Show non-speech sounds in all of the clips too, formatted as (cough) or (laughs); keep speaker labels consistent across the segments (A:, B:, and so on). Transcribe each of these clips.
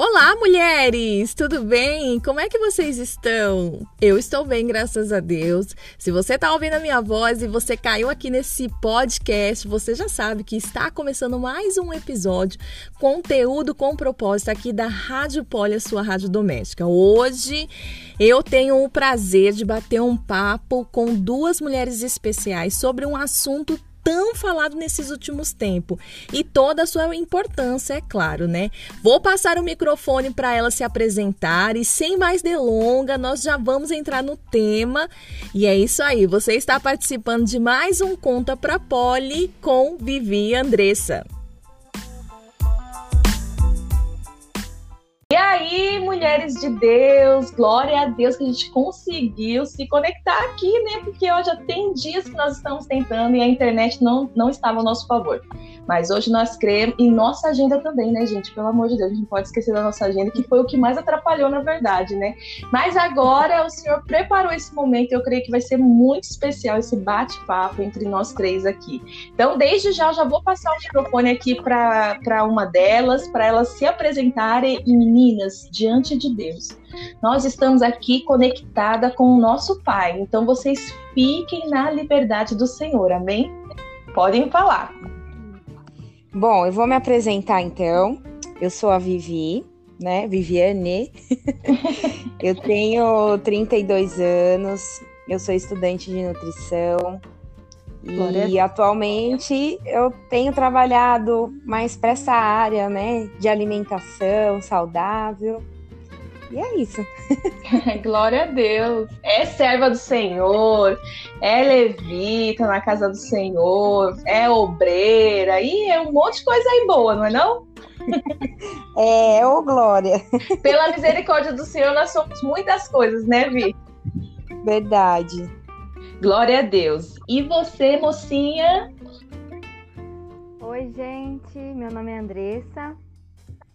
A: Olá, mulheres! Tudo bem? Como é que vocês estão? Eu estou bem, graças a Deus. Se você está ouvindo a minha voz e você caiu aqui nesse podcast, você já sabe que está começando mais um episódio, conteúdo com propósito aqui da Rádio Poli, sua rádio doméstica. Hoje eu tenho o prazer de bater um papo com duas mulheres especiais sobre um assunto tão falado nesses últimos tempos e toda a sua importância, é claro, né? Vou passar o microfone para ela se apresentar e sem mais delonga, nós já vamos entrar no tema. E é isso aí, você está participando de mais um Conta para Poli com Vivi Andressa.
B: E aí, mulheres de Deus, glória a Deus que a gente conseguiu se conectar aqui, né? Porque ó, já tem dias que nós estamos tentando e a internet não, não estava ao nosso favor. Mas hoje nós cremos, e nossa agenda também, né, gente? Pelo amor de Deus, a gente não pode esquecer da nossa agenda, que foi o que mais atrapalhou, na verdade, né? Mas agora o Senhor preparou esse momento, eu creio que vai ser muito especial esse bate-papo entre nós três aqui. Então, desde já, eu já vou passar o microfone aqui para uma delas, para elas se apresentarem. E meninas, diante de Deus, nós estamos aqui conectada com o nosso Pai. Então, vocês fiquem na liberdade do Senhor, amém? Podem falar.
C: Bom, eu vou me apresentar então. Eu sou a Vivi, né? Viviane. (laughs) eu tenho 32 anos, eu sou estudante de nutrição. E atualmente eu tenho trabalhado mais para essa área, né, de alimentação saudável. E é isso. (laughs)
B: Glória a Deus. É serva do Senhor, é levita na casa do Senhor, é obreira, e é um monte de coisa aí boa, não é não? (laughs)
C: É, ô Glória. (laughs)
B: Pela misericórdia do Senhor, nós somos muitas coisas, né, Vi?
C: Verdade.
B: Glória a Deus. E você, mocinha?
D: Oi, gente. Meu nome é Andressa.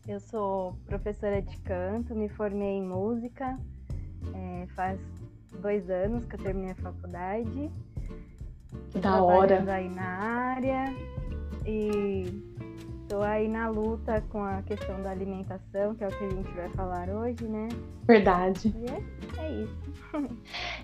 D: Eu sou professora de canto, me formei em música. É, faz dois anos que eu terminei a faculdade.
B: Da hora.
D: aí na área e estou aí na luta com a questão da alimentação, que é o que a gente vai falar hoje, né?
B: Verdade.
D: E é, é isso. (laughs)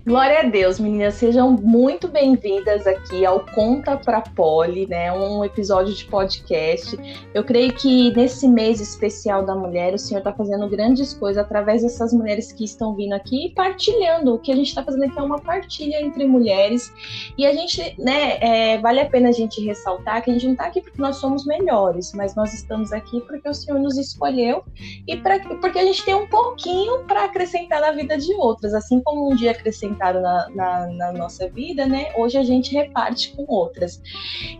B: Glória a Deus, meninas, sejam muito bem-vindas aqui ao Conta pra Poli, né? Um episódio de podcast. Eu creio que nesse mês especial da mulher, o Senhor está fazendo grandes coisas através dessas mulheres que estão vindo aqui e partilhando. O que a gente está fazendo aqui é uma partilha entre mulheres. E a gente, né, é, vale a pena a gente ressaltar que a gente não está aqui porque nós somos melhores, mas nós estamos aqui porque o Senhor nos escolheu e pra, porque a gente tem um pouquinho para acrescentar na vida de outras, assim como um dia acrescentaram na, na, na, nossa vida, né? Hoje a gente reparte com outras.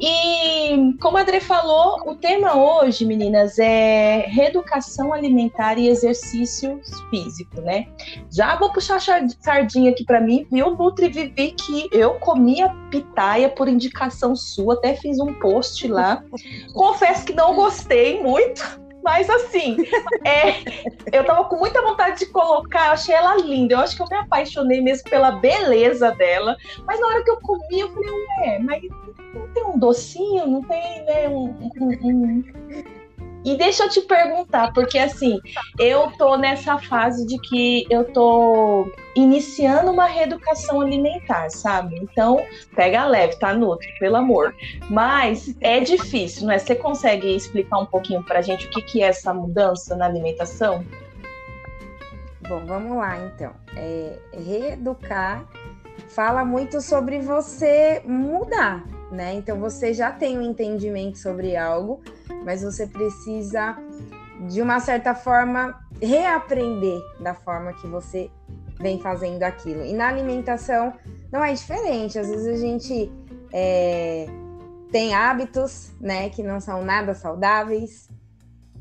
B: E como a Adri falou, o tema hoje, meninas, é reeducação alimentar e exercício físico, né? Já vou puxar sardinha aqui para mim, viu, Nutri Vivi, que eu comia pitaia por indicação sua, até fiz um post lá. (laughs) Confesso que não gostei muito mas assim, é, eu tava com muita vontade de colocar, eu achei ela linda. Eu acho que eu me apaixonei mesmo pela beleza dela. Mas na hora que eu comi, eu falei, ué, mas não tem um docinho, não tem, né, um, um, um e deixa eu te perguntar, porque assim, eu tô nessa fase de que eu tô iniciando uma reeducação alimentar, sabe? Então, pega leve, tá, Nutri, pelo amor. Mas é difícil, não é? Você consegue explicar um pouquinho pra gente o que, que é essa mudança na alimentação?
C: Bom, vamos lá então. É, reeducar fala muito sobre você mudar, né? Então você já tem um entendimento sobre algo, mas você precisa, de uma certa forma, reaprender da forma que você vem fazendo aquilo. E na alimentação não é diferente. Às vezes a gente é, tem hábitos, né, que não são nada saudáveis.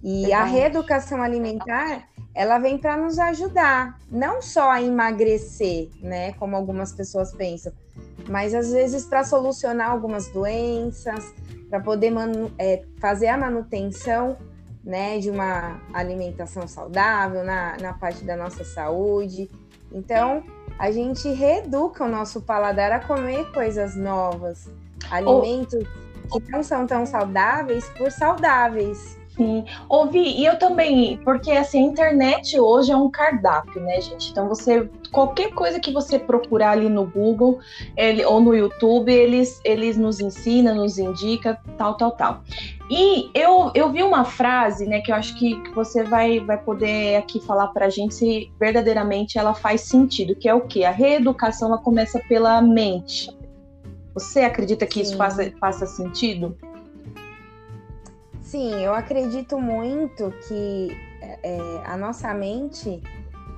C: E a reeducação alimentar, ela vem para nos ajudar, não só a emagrecer, né, como algumas pessoas pensam, mas às vezes para solucionar algumas doenças, para poder é, fazer a manutenção né, de uma alimentação saudável na, na parte da nossa saúde. Então, a gente reeduca o nosso paladar a comer coisas novas, alimentos oh. que não são tão saudáveis por saudáveis.
B: Sim, ouvi, e eu também, porque assim, a internet hoje é um cardápio, né, gente? Então você, qualquer coisa que você procurar ali no Google ele, ou no YouTube, eles, eles nos ensinam, nos indica, tal, tal, tal. E eu, eu vi uma frase, né, que eu acho que, que você vai, vai poder aqui falar pra gente se verdadeiramente ela faz sentido, que é o quê? A reeducação, ela começa pela mente. Você acredita que Sim. isso faça, faça sentido?
C: Sim, eu acredito muito que é, a nossa mente,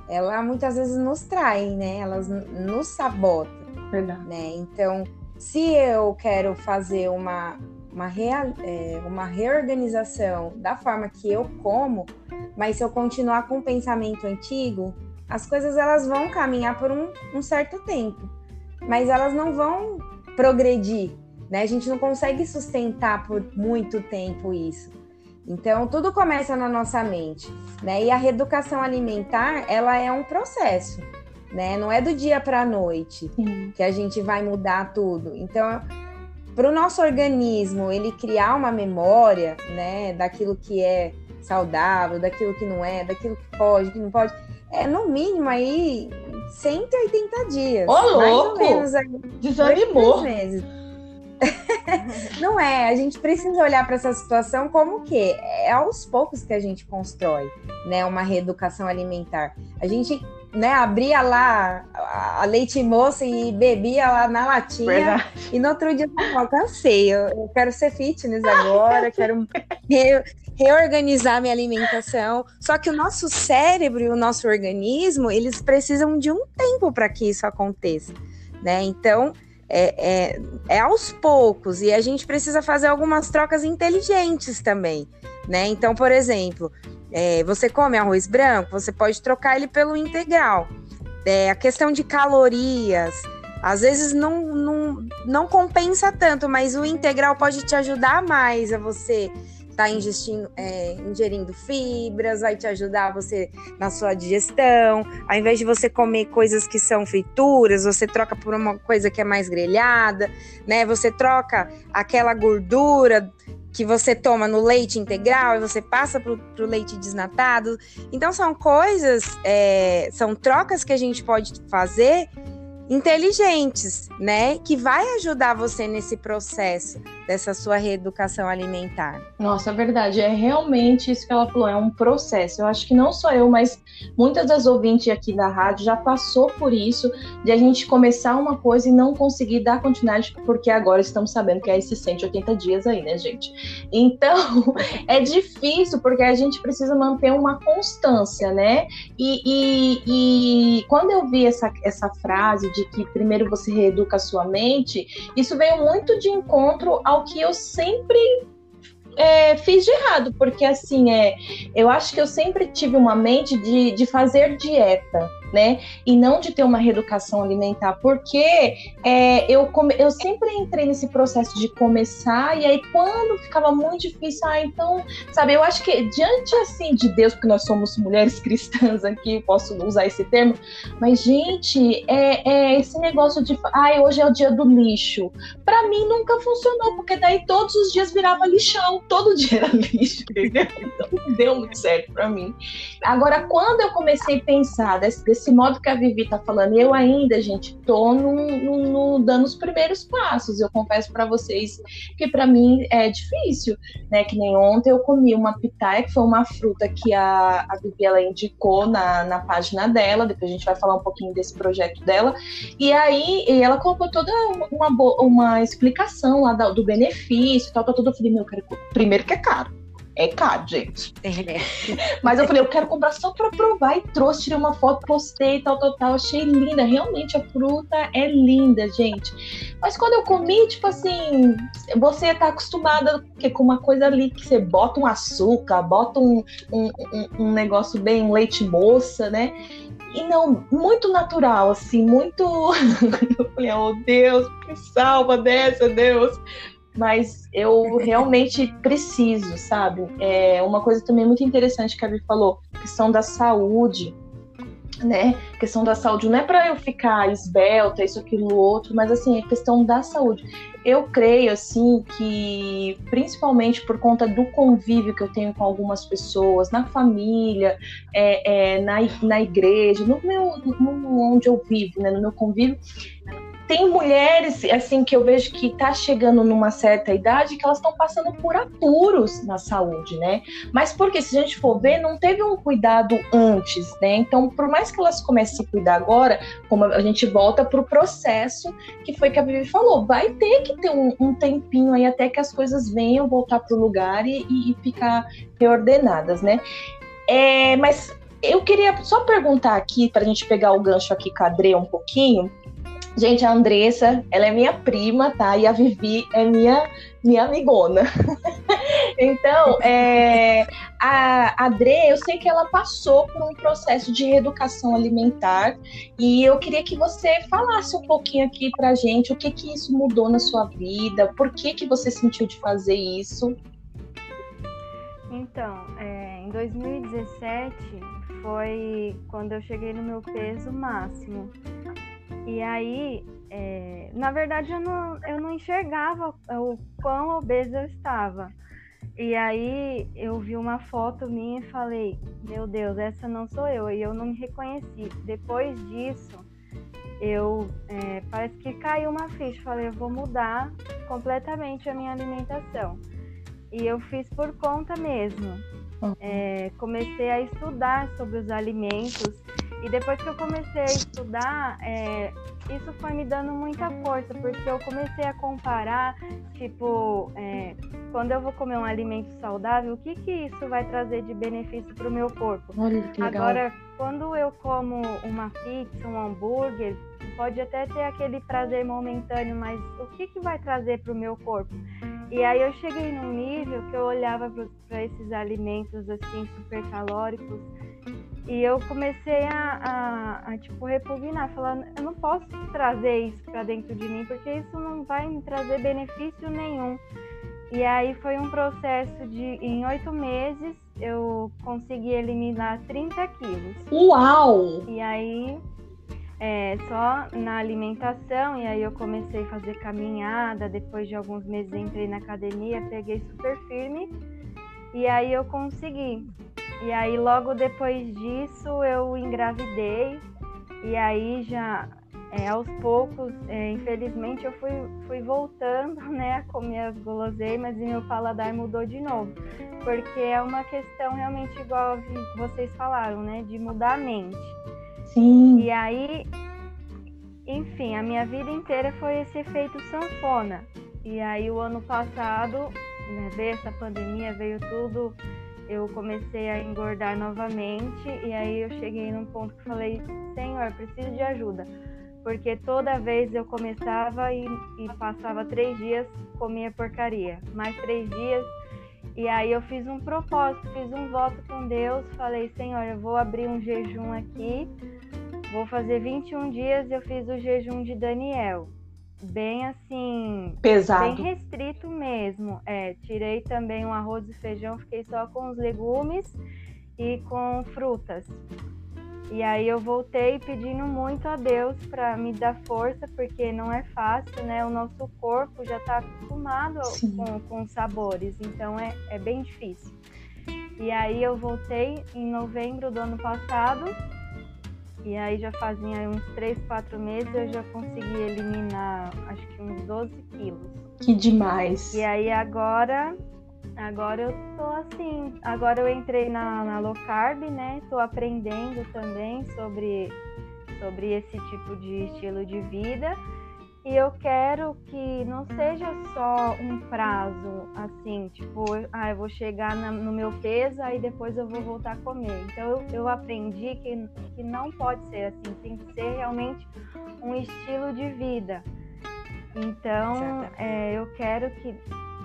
C: ela muitas vezes nos trai, né? Ela nos sabota. Verdade. Né? Então, se eu quero fazer uma, uma, rea, é, uma reorganização da forma que eu como, mas se eu continuar com o pensamento antigo, as coisas elas vão caminhar por um, um certo tempo, mas elas não vão progredir, né? A gente não consegue sustentar por muito tempo isso. Então, tudo começa na nossa mente, né? E a reeducação alimentar, ela é um processo, né? Não é do dia para a noite Sim. que a gente vai mudar tudo. Então, para o nosso organismo ele criar uma memória, né, daquilo que é saudável, daquilo que não é, daquilo que pode, que não pode, é no mínimo aí 180 dias.
B: Ô, louco! Mais ou menos aí. Desanimou.
C: Meses. Não é, a gente precisa olhar para essa situação como que é aos poucos que a gente constrói, né, uma reeducação alimentar. A gente, né, abria lá a leite moça e bebia lá na latinha Verdade. e no outro dia eu cansei, eu, eu quero ser fitness agora, quero re, reorganizar minha alimentação. Só que o nosso cérebro e o nosso organismo, eles precisam de um tempo para que isso aconteça, né? Então, é, é, é, aos poucos e a gente precisa fazer algumas trocas inteligentes também, né? Então, por exemplo, é, você come arroz branco, você pode trocar ele pelo integral. É, a questão de calorias, às vezes não, não, não compensa tanto, mas o integral pode te ajudar mais a você tá ingestindo, é, ingerindo fibras, vai te ajudar você na sua digestão. Ao invés de você comer coisas que são frituras, você troca por uma coisa que é mais grelhada, né? Você troca aquela gordura que você toma no leite integral e você passa para o leite desnatado. Então são coisas, é, são trocas que a gente pode fazer inteligentes, né? Que vai ajudar você nesse processo dessa sua reeducação alimentar.
B: Nossa, é verdade, é realmente isso que ela falou, é um processo. Eu acho que não só eu, mas muitas das ouvintes aqui da rádio já passou por isso, de a gente começar uma coisa e não conseguir dar continuidade, porque agora estamos sabendo que é esses 180 dias aí, né, gente? Então, (laughs) é difícil, porque a gente precisa manter uma constância, né? E, e, e quando eu vi essa, essa frase de que primeiro você reeduca a sua mente, isso veio muito de encontro ao que eu sempre é, fiz de errado, porque assim, é, eu acho que eu sempre tive uma mente de, de fazer dieta né? E não de ter uma reeducação alimentar, porque é, eu, come, eu sempre entrei nesse processo de começar, e aí quando ficava muito difícil, ah, então, sabe, eu acho que diante assim de Deus, porque nós somos mulheres (laughs) cristãs aqui, posso usar esse termo, mas, gente, é, é esse negócio de, ah, hoje é o dia do lixo. Para mim nunca funcionou, porque daí todos os dias virava lixão, todo dia era (laughs) lixo, entendeu? Então não deu muito certo para mim. Agora, quando eu comecei a pensar desse, desse desse modo que a Vivi tá falando, eu ainda, gente, tô no, dando os primeiros passos. Eu confesso para vocês que para mim é difícil, né? Que nem ontem eu comi uma pitaia, que foi uma fruta que a, a Vivi ela indicou na, na página dela. Depois a gente vai falar um pouquinho desse projeto dela. E aí e ela colocou toda uma, uma, explicação lá do benefício, tal, tal, tudo. Eu falei, meu, primeiro que é caro é caro, gente. É. Mas eu falei, eu quero comprar só pra provar e trouxe, tirei uma foto, postei, tal, tal, tal. Achei linda. Realmente a fruta é linda, gente. Mas quando eu comi, tipo assim, você tá acostumada com uma coisa ali que você bota um açúcar, bota um, um, um, um negócio bem um leite moça, né? E não, muito natural, assim, muito. (laughs) eu falei, oh Deus, que salva dessa, Deus mas eu realmente preciso, sabe? É uma coisa também muito interessante que a Vi falou, questão da saúde, né? Questão da saúde não é para eu ficar esbelta, isso, aquilo, outro, mas assim, é questão da saúde. eu creio assim que principalmente por conta do convívio que eu tenho com algumas pessoas na família, é, é, na, na igreja, no meu no, onde eu vivo, né, no meu convívio, tem mulheres assim que eu vejo que tá chegando numa certa idade que elas estão passando por apuros na saúde, né? Mas porque se a gente for ver, não teve um cuidado antes, né? Então, por mais que elas comecem a se cuidar agora, como a gente volta para o processo que foi que a Vivi falou, vai ter que ter um, um tempinho aí até que as coisas venham voltar para o lugar e, e, ficar reordenadas, né? É, mas eu queria só perguntar aqui, para a gente pegar o gancho aqui Adre um pouquinho, Gente, a Andressa, ela é minha prima, tá? E a Vivi é minha, minha amigona. (laughs) então, é, a Adre, eu sei que ela passou por um processo de reeducação alimentar e eu queria que você falasse um pouquinho aqui pra gente o que que isso mudou na sua vida, por que que você sentiu de fazer isso.
D: Então, é, em 2017 foi quando eu cheguei no meu peso máximo. E aí, é, na verdade, eu não, eu não enxergava o quão obesa eu estava. E aí eu vi uma foto minha e falei, meu Deus, essa não sou eu. E eu não me reconheci. Depois disso, eu é, parece que caiu uma ficha. Falei, eu vou mudar completamente a minha alimentação. E eu fiz por conta mesmo. Uhum. É, comecei a estudar sobre os alimentos e depois que eu comecei a estudar, é, isso foi me dando muita força, porque eu comecei a comparar, tipo, é, quando eu vou comer um alimento saudável, o que que isso vai trazer de benefício para o meu corpo?
B: Olha,
D: Agora, quando eu como uma pizza, um hambúrguer, pode até ter aquele prazer momentâneo, mas o que que vai trazer para o meu corpo? E aí eu cheguei num nível que eu olhava para esses alimentos assim super calóricos e eu comecei a, a, a, tipo, repugnar, falando, eu não posso trazer isso para dentro de mim, porque isso não vai me trazer benefício nenhum. E aí foi um processo de, em oito meses, eu consegui eliminar 30 quilos.
B: Uau!
D: E aí, é, só na alimentação, e aí eu comecei a fazer caminhada, depois de alguns meses entrei na academia, peguei super firme, e aí eu consegui. E aí logo depois disso eu engravidei e aí já é, aos poucos, é, infelizmente eu fui, fui voltando (laughs) né, a comer as guloseimas e meu paladar mudou de novo. Porque é uma questão realmente igual vocês falaram, né? De mudar a mente.
B: Sim.
D: E aí, enfim, a minha vida inteira foi esse efeito sanfona. E aí o ano passado, né, veio essa pandemia, veio tudo eu comecei a engordar novamente e aí eu cheguei num ponto que falei, Senhor, preciso de ajuda. Porque toda vez eu começava e, e passava três dias, comia porcaria. Mais três dias, e aí eu fiz um propósito, fiz um voto com Deus, falei, Senhor, eu vou abrir um jejum aqui, vou fazer 21 dias, eu fiz o jejum de Daniel bem assim.
B: Pesado.
D: Bem restrito mesmo. É, tirei também um arroz e feijão, fiquei só com os legumes e com frutas. E aí eu voltei pedindo muito a Deus para me dar força, porque não é fácil, né? O nosso corpo já está acostumado com, com sabores, então é, é bem difícil. E aí eu voltei em novembro do ano passado e aí já fazia uns 3, 4 meses eu já consegui eliminar acho que uns 12 quilos.
B: Que demais!
D: E aí agora, agora eu tô assim, agora eu entrei na, na low carb, né? Tô aprendendo também sobre, sobre esse tipo de estilo de vida. E eu quero que não seja só um prazo assim, tipo, ah, eu vou chegar na, no meu peso, aí depois eu vou voltar a comer. Então eu, eu aprendi que, que não pode ser assim, tem que ser realmente um estilo de vida. Então é, eu quero que,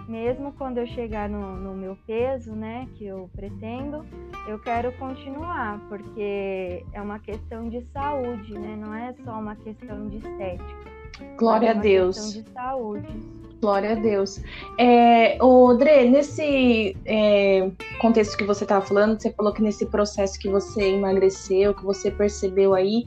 D: mesmo quando eu chegar no, no meu peso, né, que eu pretendo, eu quero continuar, porque é uma questão de saúde, né? Não é só uma questão de estética.
B: Glória a Deus.
D: de saúde.
B: Glória a Deus. É, o Dre, nesse é, contexto que você estava falando, você falou que nesse processo que você emagreceu, que você percebeu aí,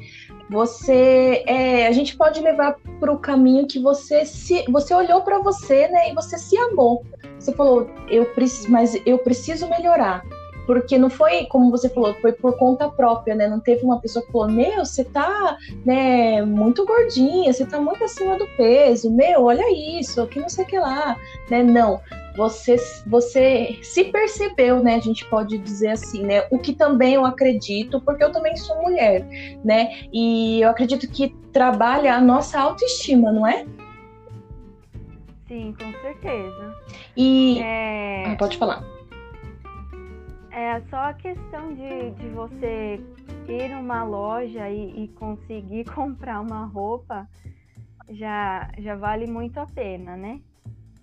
B: você, é, a gente pode levar para o caminho que você se, você olhou para você, né, e você se amou. Você falou, eu preciso, mas eu preciso melhorar porque não foi, como você falou, foi por conta própria, né? Não teve uma pessoa que falou, meu, você tá, né, muito gordinha, você tá muito acima do peso, meu, olha isso, que não sei o que lá, né? Não, você, você se percebeu, né? A gente pode dizer assim, né? O que também eu acredito, porque eu também sou mulher, né? E eu acredito que trabalha a nossa autoestima, não é?
D: Sim, com certeza.
B: E é... ah, pode falar.
D: É só a questão de, de você ir numa loja e, e conseguir (laughs) comprar uma roupa já, já vale muito a pena, né?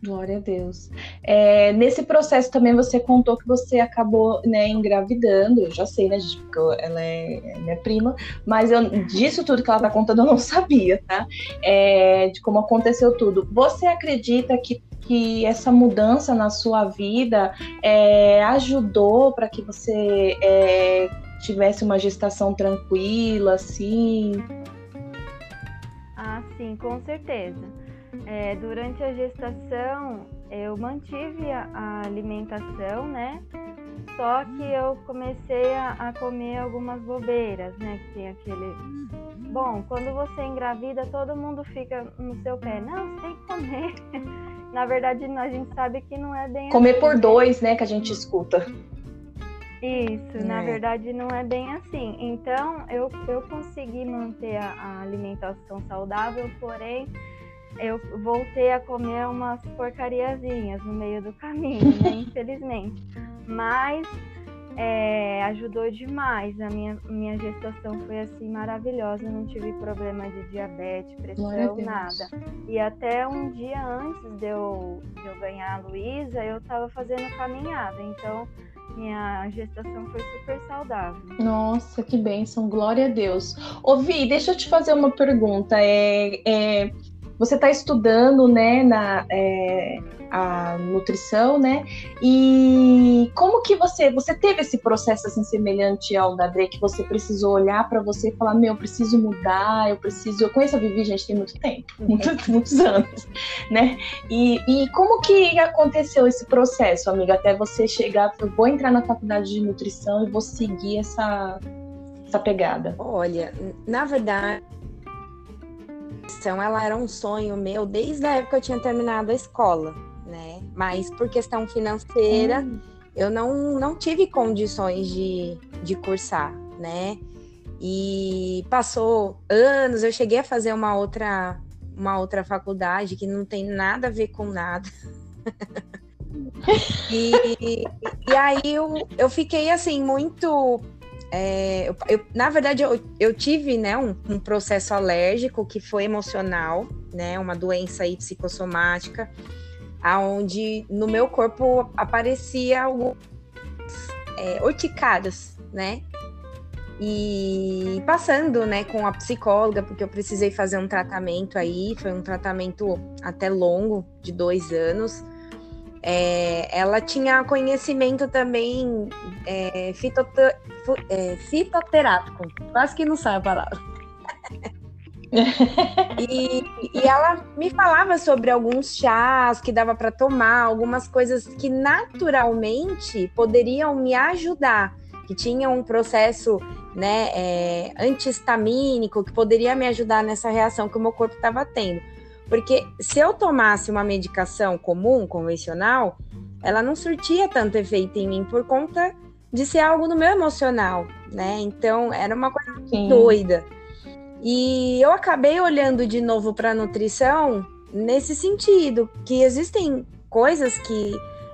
B: Glória a Deus. É, nesse processo também você contou que você acabou né, engravidando. Eu já sei, né, gente, porque ela é, é minha prima, mas eu, disso tudo que ela tá contando eu não sabia, tá? É, de como aconteceu tudo. Você acredita que que essa mudança na sua vida é, ajudou para que você é, tivesse uma gestação tranquila, assim?
D: Ah, sim, com certeza. É, durante a gestação, eu mantive a, a, alimentação, né? Só que eu comecei a, a, comer algumas bobeiras, né? Que tem aquele. Bom, quando você engravida, todo mundo fica no seu pé. Não, você tem que comer. (laughs) Na verdade, a gente sabe que não é bem
B: Comer assim, por né? dois, né, que a gente escuta.
D: Isso, é. na verdade não é bem assim. Então, eu, eu consegui manter a, a alimentação saudável, porém, eu voltei a comer umas porcariazinhas no meio do caminho, né? (laughs) Infelizmente. Mas é, ajudou demais. A minha, minha gestação foi assim maravilhosa. não tive problema de diabetes, pressão, nada. E até um dia antes de eu, de eu ganhar a Luísa, eu estava fazendo caminhada. Então, minha gestação foi super saudável.
B: Nossa, que bênção, glória a Deus. Ô Vi, deixa eu te fazer uma pergunta. É, é você está estudando, né, na, é, a nutrição, né? E como que você você teve esse processo assim semelhante ao da Dre que você precisou olhar para você e falar meu, eu preciso mudar, eu preciso. Eu conheço a Vivi, gente, tem muito tempo, (laughs) muitos, muitos anos, né? E, e como que aconteceu esse processo, amiga, até você chegar, eu vou entrar na faculdade de nutrição e vou seguir essa essa pegada?
C: Olha, na verdade ela era um sonho meu desde a época que eu tinha terminado a escola né? Mas por questão financeira, hum. eu não, não tive condições de, de cursar, né? E passou anos, eu cheguei a fazer uma outra, uma outra faculdade que não tem nada a ver com nada. (laughs) e, e aí eu, eu fiquei assim, muito. É, eu, eu, na verdade, eu, eu tive né, um, um, processo alérgico que foi emocional, né? Uma doença aí psicossomática aonde no meu corpo aparecia algumas é, né? E passando, né, com a psicóloga, porque eu precisei fazer um tratamento aí, foi um tratamento até longo, de dois anos. É, ela tinha conhecimento também é, é, fitoterápico, quase que não sabe a palavra. (laughs) e, e, ela me falava sobre alguns chás que dava para tomar, algumas coisas que naturalmente poderiam me ajudar, que tinham um processo né, é, antihistamínico que poderia me ajudar nessa reação que o meu corpo estava tendo. Porque se eu tomasse uma medicação comum, convencional, ela não surtia tanto efeito em mim por conta de ser algo no meu emocional, né? Então era uma coisa Sim. doida. E eu acabei olhando de novo para a nutrição nesse sentido, que existem coisas que,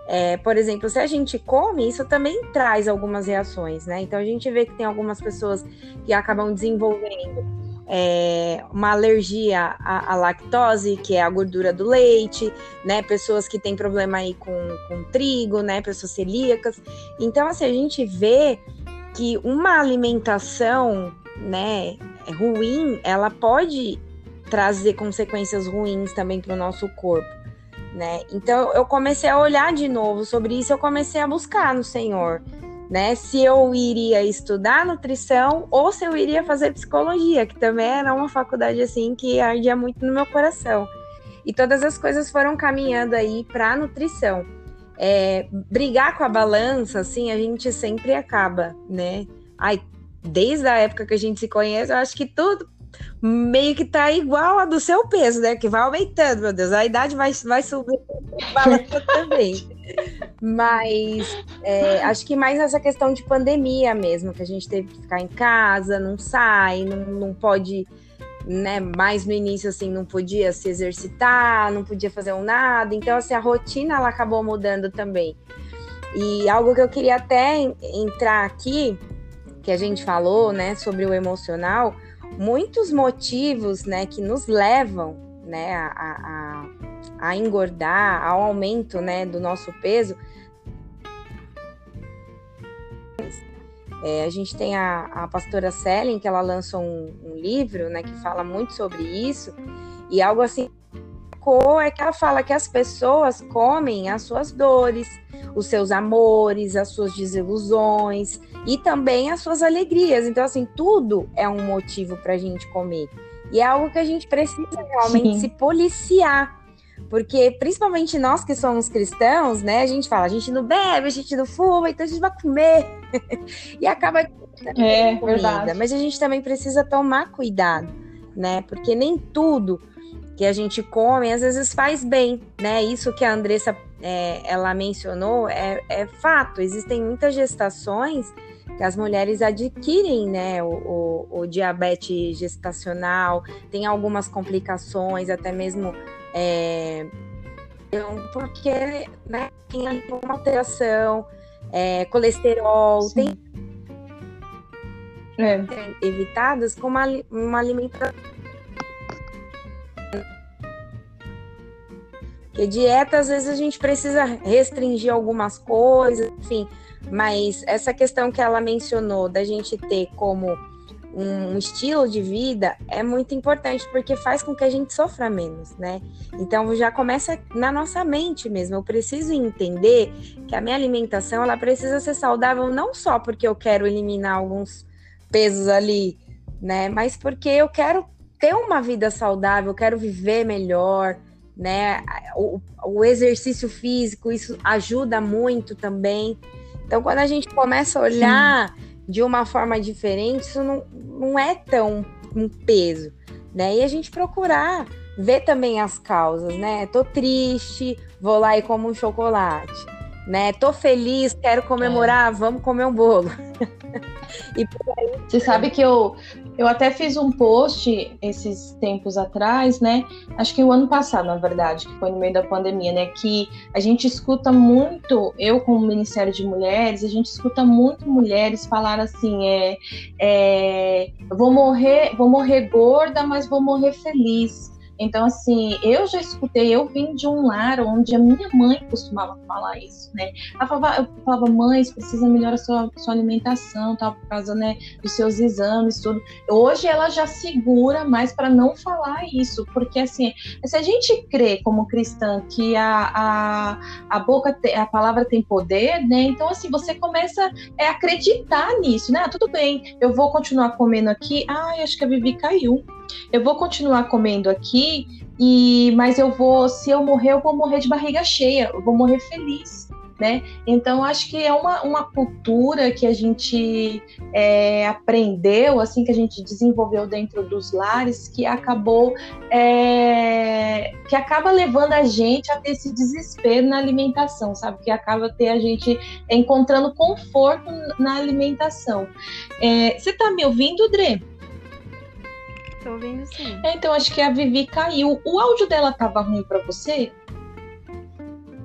C: é, por exemplo, se a gente come, isso também traz algumas reações, né? Então a gente vê que tem algumas pessoas que acabam desenvolvendo é, uma alergia à, à, lactose, que é a gordura do leite, né? Pessoas que têm problema aí com, com trigo, né? Pessoas celíacas. Então, assim, a gente vê que uma alimentação, né, ruim, ela pode trazer consequências ruins também para o nosso corpo. né? Então eu comecei a olhar de novo sobre isso, eu comecei a buscar no Senhor, né? Se eu iria estudar nutrição ou se eu iria fazer psicologia, que também era uma faculdade assim que ardia muito no meu coração. E todas as coisas foram caminhando aí para nutrição. É, brigar com a balança, assim, a gente sempre acaba, né? Ai, desde a época que a gente se conhece, eu acho que tudo meio que tá igual a do seu peso, né? Que vai aumentando, meu Deus. A idade vai, vai subir balança também. (laughs) Mas é, acho que mais essa questão de pandemia mesmo, que a gente teve que ficar em casa, não sai, não, não pode, né? Mais no início, assim, não podia se exercitar, não podia fazer um nada. Então, assim, a rotina ela acabou mudando também. E algo que eu queria até entrar aqui, que a gente falou, né, sobre o emocional, muitos motivos, né, que nos levam, né, a, a, a engordar, ao aumento, né, do nosso peso. É, a gente tem a, a pastora Selen, que ela lançou um, um, livro, né, que fala muito sobre isso, e algo assim é que ela fala que as pessoas comem as suas dores, os seus amores, as suas desilusões e também as suas alegrias. Então, assim, tudo é um motivo para a gente comer. E é algo que a gente precisa realmente Sim. se policiar. Porque, principalmente nós que somos cristãos, né? A gente fala, a gente não bebe, a gente não fuma, então a gente vai comer. (laughs) e acaba.
B: É, comida. verdade.
C: Mas a gente também precisa tomar cuidado, né? Porque nem tudo que a gente come às vezes faz bem, né? Isso que a Andressa é, ela mencionou é, é, fato. Existem muitas gestações que as mulheres adquirem, né? O, o, o diabetes gestacional, tem algumas complicações, até mesmo é, porque né, tem uma alteração, é, colesterol, Sim. tem é. evitadas com uma, uma alimentação Porque dieta, às vezes, a gente precisa restringir algumas coisas, enfim. Mas essa questão que ela mencionou da gente ter como um estilo de vida é muito importante porque faz com que a gente sofra menos, né? Então já começa na nossa mente mesmo. Eu preciso entender que a minha alimentação ela precisa ser saudável não só porque eu quero eliminar alguns pesos ali, né? Mas porque eu quero ter uma vida saudável, eu quero viver melhor, né? O, o exercício físico, isso ajuda muito também. Então, quando a gente começa a olhar Sim. De uma forma diferente, isso não, não é tão um peso, né? E a gente procurar ver também as causas, né? Tô triste, vou lá e como um chocolate, né? Tô feliz, quero comemorar, é. vamos comer um bolo. (laughs)
B: e Você sabe que eu eu até fiz um post esses tempos atrás, né? Acho que o ano passado, na verdade, que foi no meio da pandemia, né? Que a gente escuta muito, eu como Ministério de Mulheres, a gente escuta muito mulheres falar assim, é, é vou morrer, vou morrer gorda, mas vou morrer feliz. Então, assim, eu já escutei, eu vim de um lar onde a minha mãe costumava falar isso, né? Ela falava, eu falava, mãe, precisa melhorar a sua, sua alimentação, tal, por causa, né, dos seus exames, tudo. Hoje ela já segura mais para não falar isso, porque, assim, se a gente crê como cristã que a, a, a boca, te, a palavra tem poder, né? Então, assim, você começa a acreditar nisso, né? Ah, tudo bem, eu vou continuar comendo aqui. Ai, acho que a Vivi caiu eu vou continuar comendo aqui e mas eu vou, se eu morrer, eu vou morrer de barriga cheia, eu vou morrer feliz. Né? Então acho que é uma, uma cultura que a gente é, aprendeu, assim que a gente desenvolveu dentro dos lares, que acabou é, que acaba levando a gente a ter esse desespero na alimentação, sabe? Que acaba ter a gente encontrando conforto na alimentação. É, você está me ouvindo, Dre?
D: Tô ouvindo sim.
B: É, então, acho que a Vivi caiu. O áudio dela tava ruim para você?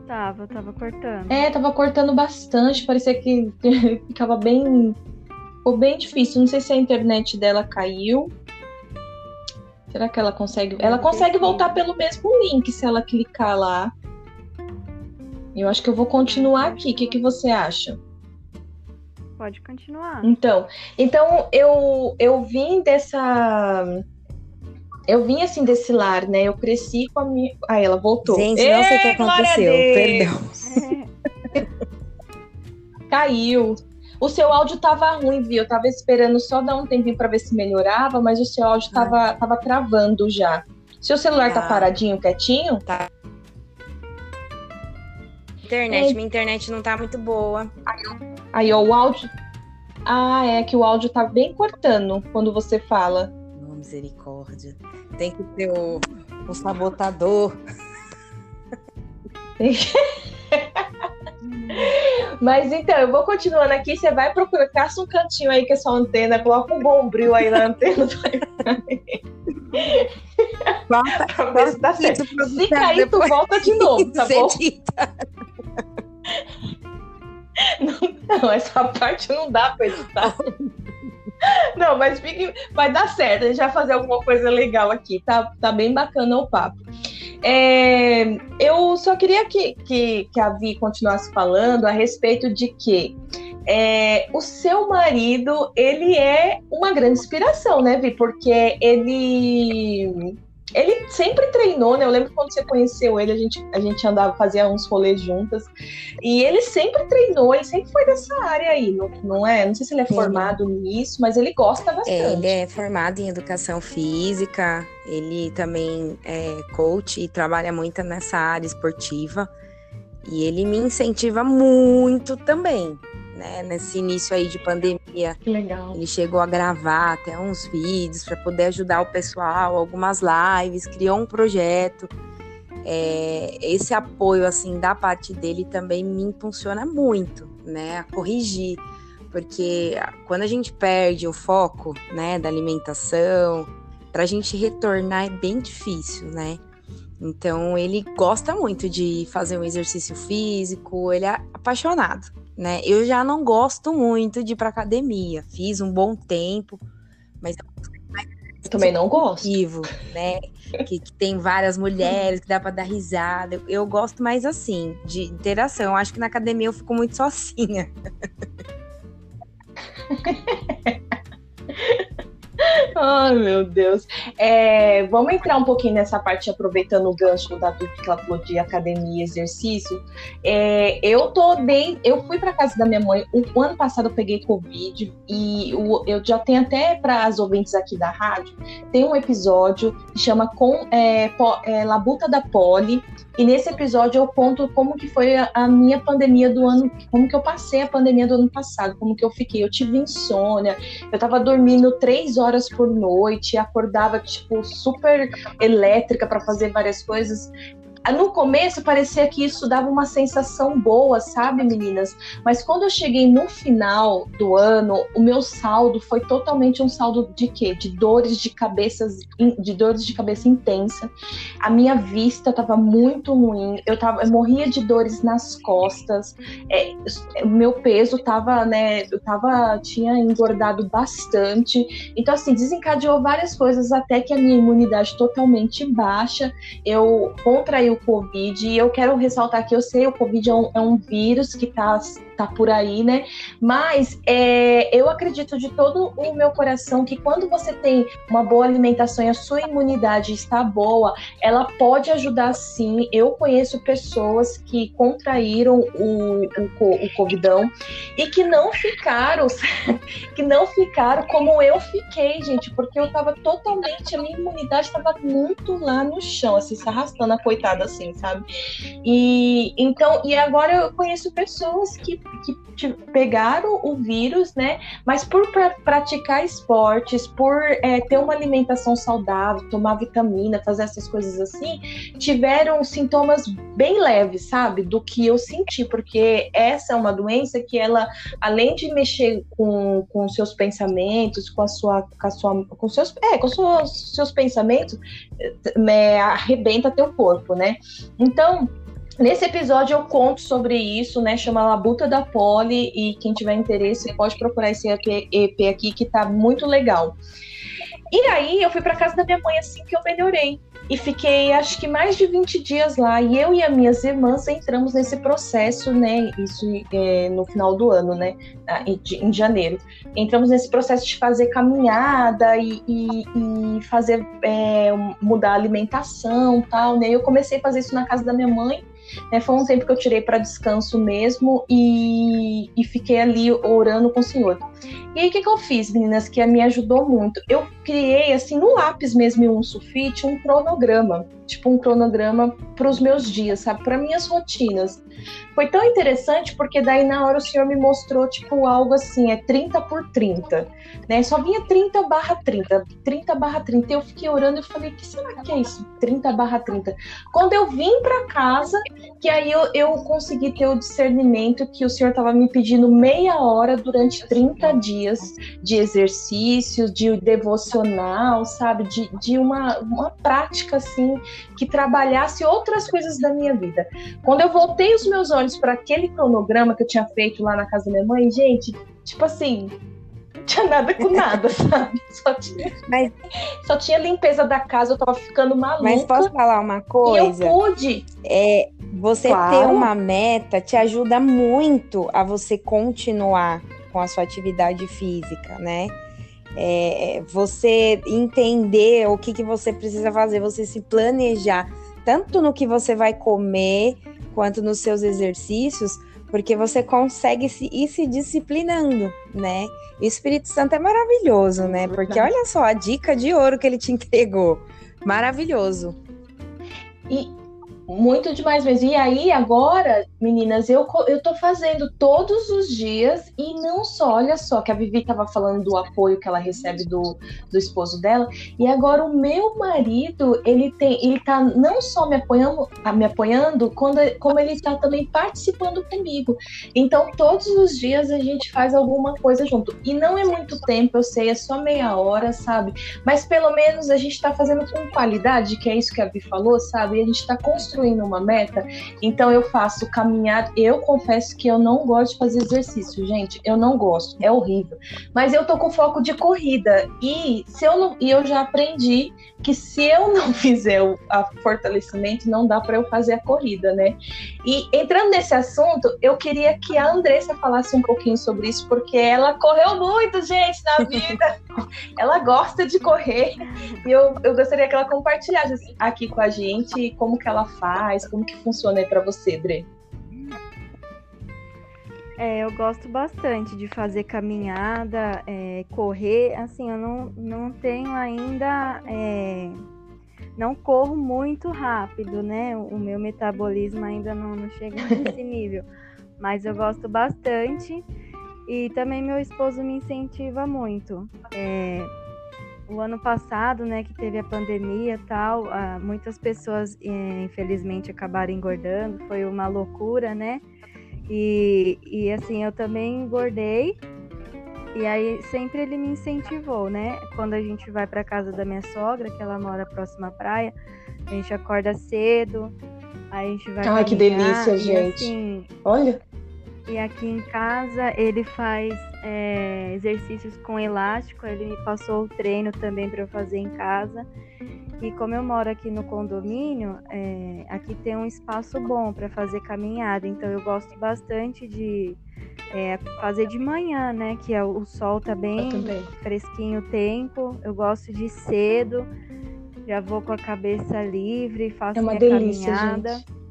D: Tava, tava cortando.
B: É, tava cortando bastante. Parecia que (laughs) ficava bem. Ficou bem difícil. Não sei se a internet dela caiu. Será que ela consegue? Ela consegue voltar pelo mesmo link se ela clicar lá. Eu acho que eu vou continuar aqui. O que, que você acha?
D: Pode continuar.
B: Então, então eu, eu vim dessa eu vim assim desse lar, né? Eu cresci com a minha. Ah, ela voltou.
C: Gente, não sei o que aconteceu. Perdão. (laughs)
B: Caiu. O seu áudio tava ruim, viu? Eu tava esperando só dar um tempinho para ver se melhorava, mas o seu áudio tava, ah. tava travando já. Seu celular tá, tá paradinho, quietinho?
C: Tá. Internet, é. minha internet não tá muito boa.
B: Aí, ó, o áudio. Ah, é que o áudio tá bem cortando quando você fala.
C: Oh, misericórdia. Tem que ter o, o sabotador. (laughs)
B: Mas então, eu vou continuando aqui. Você vai procurar, caça um cantinho aí que é sua antena, coloca um bombril aí na antena (laughs) do Volta, (laughs) pra ver se dá certo. Se cair, tu volta de novo, tá bom? (laughs) Não, essa parte não dá pra editar. (laughs) Não, mas fique, vai dar certo. A gente vai fazer alguma coisa legal aqui. Tá, tá bem bacana o papo. É, eu só queria que, que, que a Vi continuasse falando a respeito de que é, o seu marido ele é uma grande inspiração, né, Vi? Porque ele ele sempre treinou, né? Eu lembro quando você conheceu ele, a gente, a gente andava, fazia uns rolês juntas. E ele sempre treinou, ele sempre foi dessa área aí, não, não é? Não sei se ele é formado nisso, mas ele gosta bastante.
C: É, ele é formado em educação física, ele também é coach e trabalha muito nessa área esportiva. E ele me incentiva muito também né, nesse início aí de pandemia.
B: Que legal.
C: Ele chegou a gravar até uns vídeos para poder ajudar o pessoal, algumas lives, criou um projeto. É, esse apoio assim da parte dele também me impulsiona muito, né, a corrigir, porque quando a gente perde o foco, né, da alimentação, para a gente retornar é bem difícil, né? Então ele gosta muito de fazer um exercício físico, ele é apaixonado né? Eu já não gosto muito de ir pra academia. Fiz um bom tempo, mas
B: eu também não gosto.
C: Né? que, que, tem várias mulheres, que dá pra dar risada. Eu, eu gosto mais assim, de interação. Acho que na academia eu fico muito sozinha. (laughs)
B: Ai, meu Deus. É, vamos entrar um pouquinho nessa parte, aproveitando o gancho da Duque que ela falou de academia e exercício. É, eu tô bem. Eu fui para casa da minha mãe. O, o, ano passado eu peguei Covid e o, eu já tenho até para as ouvintes aqui da rádio, tem um episódio que chama com, é, po, é, Labuta da Poli. E nesse episódio eu conto como que foi a, a, minha pandemia do ano, como que eu passei a pandemia do ano passado, como que eu fiquei. Eu tive insônia, eu tava dormindo três horas por noite, acordava tipo super elétrica para fazer várias coisas. No começo parecia que isso dava uma sensação boa, sabe, meninas? Mas quando eu cheguei no final do ano, o meu saldo foi totalmente um saldo de quê? De dores de cabeça, de dores de cabeça intensa. A minha vista estava muito ruim. Eu tava, eu morria de dores nas costas. É, meu peso tava, né? Eu tava tinha engordado bastante. Então assim desencadeou várias coisas até que a minha imunidade totalmente baixa. Eu contraí o Covid. E eu quero ressaltar que eu sei o Covid é um, é um vírus que está tá por aí, né? Mas é, eu acredito de todo o meu coração que quando você tem uma boa alimentação e a sua imunidade está boa, ela pode ajudar sim. Eu conheço pessoas que contraíram o, o, o Covidão e que não ficaram, (laughs) que não ficaram como eu fiquei, gente, porque eu tava totalmente, a minha imunidade estava muito lá no chão, assim, se arrastando a coitada, assim, sabe? E então, e agora eu conheço pessoas que que pegaram o vírus, né? Mas por pra, praticar esportes, por é, ter uma alimentação saudável, tomar vitamina, fazer essas coisas assim, tiveram sintomas bem leves, sabe? Do que eu senti, porque essa é uma doença que ela, além de mexer com, com seus pensamentos, com a sua, com a sua, com seus, é, com seus, seus pensamentos, é, arrebenta teu corpo, né? Então Nesse episódio eu conto sobre isso, né? Chama Labuta da Poli e quem tiver interesse pode procurar esse EP, aqui que tá muito legal. E aí eu fui para casa da minha mãe assim que eu melhorei. e fiquei acho que mais de 20 dias lá. E eu e as minhas irmãs entramos nesse processo, né? Isso é, no final do ano, né? Em, em, janeiro. Entramos nesse processo de fazer caminhada e, e, e fazer é, mudar a alimentação tal, né? Eu comecei a fazer isso na casa da minha mãe. Né, foi um tempo que eu tirei para descanso mesmo e, e, fiquei ali orando com o Senhor. E aí, o que, que eu fiz, meninas, que me ajudou muito? Eu criei, assim, no lápis mesmo, um sulfite, um cronograma. Tipo, um cronograma para os meus dias, sabe? Para minhas rotinas. Foi tão interessante porque daí na hora o senhor me mostrou, tipo, algo assim, é 30 por 30, né? Só vinha 30 barra 30, 30 barra 30. Eu fiquei orando e falei, que será que é isso? 30 barra 30. Quando eu vim para casa, que aí eu, eu consegui ter o discernimento que o senhor estava me pedindo meia hora durante 30 dias de exercícios, de devocional, sabe? De, de uma, uma prática, assim, que trabalhasse outras coisas da minha vida. Quando eu voltei os meus olhos para aquele cronograma que eu tinha feito lá na casa da minha mãe, gente, tipo assim, não tinha nada com nada, (laughs) sabe? Só tinha, mas, só tinha limpeza da casa, eu tava ficando maluca.
C: Mas posso falar uma coisa?
B: E eu pude.
C: É, você claro. ter uma meta te ajuda muito a você continuar com a sua atividade física, né? É, você entender o que, que você precisa fazer, você se planejar, tanto no que você vai comer, quanto nos seus exercícios, porque você consegue se, ir se disciplinando, né? E o Espírito Santo é maravilhoso, né? Porque olha só a dica de ouro que ele te entregou. Maravilhoso.
B: E, muito demais mesmo. E aí, agora, meninas, eu, eu tô fazendo todos os dias e não só, olha só, que a Vivi tava falando do apoio que ela recebe do, do esposo dela. E agora o meu marido, ele tem, ele tá não só me apoiando, me apoiando, quando, como ele tá também participando comigo. Então, todos os dias a gente faz alguma coisa junto. E não é muito tempo, eu sei, é só meia hora, sabe? Mas pelo menos a gente tá fazendo com qualidade, que é isso que a Vi falou, sabe? E a gente tá construindo construindo uma meta, então eu faço caminhar. Eu confesso que eu não gosto de fazer exercício, gente. Eu não gosto, é horrível. Mas eu tô com foco de corrida e se eu não, e eu já aprendi que se eu não (laughs) fizer o fortalecimento, não dá para eu fazer a corrida, né? E entrando nesse assunto, eu queria que a Andressa falasse um pouquinho sobre isso, porque ela correu muito, gente, na vida. (laughs) ela gosta de correr e eu, eu gostaria que ela compartilhasse aqui com a gente como que ela faz faz? Como que funciona aí para você, Dre?
D: É, eu gosto bastante de fazer caminhada, é, correr. Assim, eu não, não tenho ainda. É, não corro muito rápido, né? O meu metabolismo ainda não, não chega nesse (laughs) nível. Mas eu gosto bastante. E também meu esposo me incentiva muito. É, o ano passado, né, que teve a pandemia e tal, uh, muitas pessoas, eh, infelizmente, acabaram engordando, foi uma loucura, né? E, e assim, eu também engordei, e aí sempre ele me incentivou, né? Quando a gente vai para casa da minha sogra, que ela mora próxima à praia, a gente acorda cedo, aí a gente vai.
B: Ai, que delícia, gente. Assim, Olha.
D: E aqui em casa ele faz é, exercícios com elástico, ele me passou o treino também para eu fazer em casa. E como eu moro aqui no condomínio, é, aqui tem um espaço bom para fazer caminhada, então eu gosto bastante de é, fazer de manhã, né? Que é, o sol tá bem fresquinho o tempo. Eu gosto de cedo, já vou com a cabeça livre, faço é uma minha delícia, caminhada. Gente.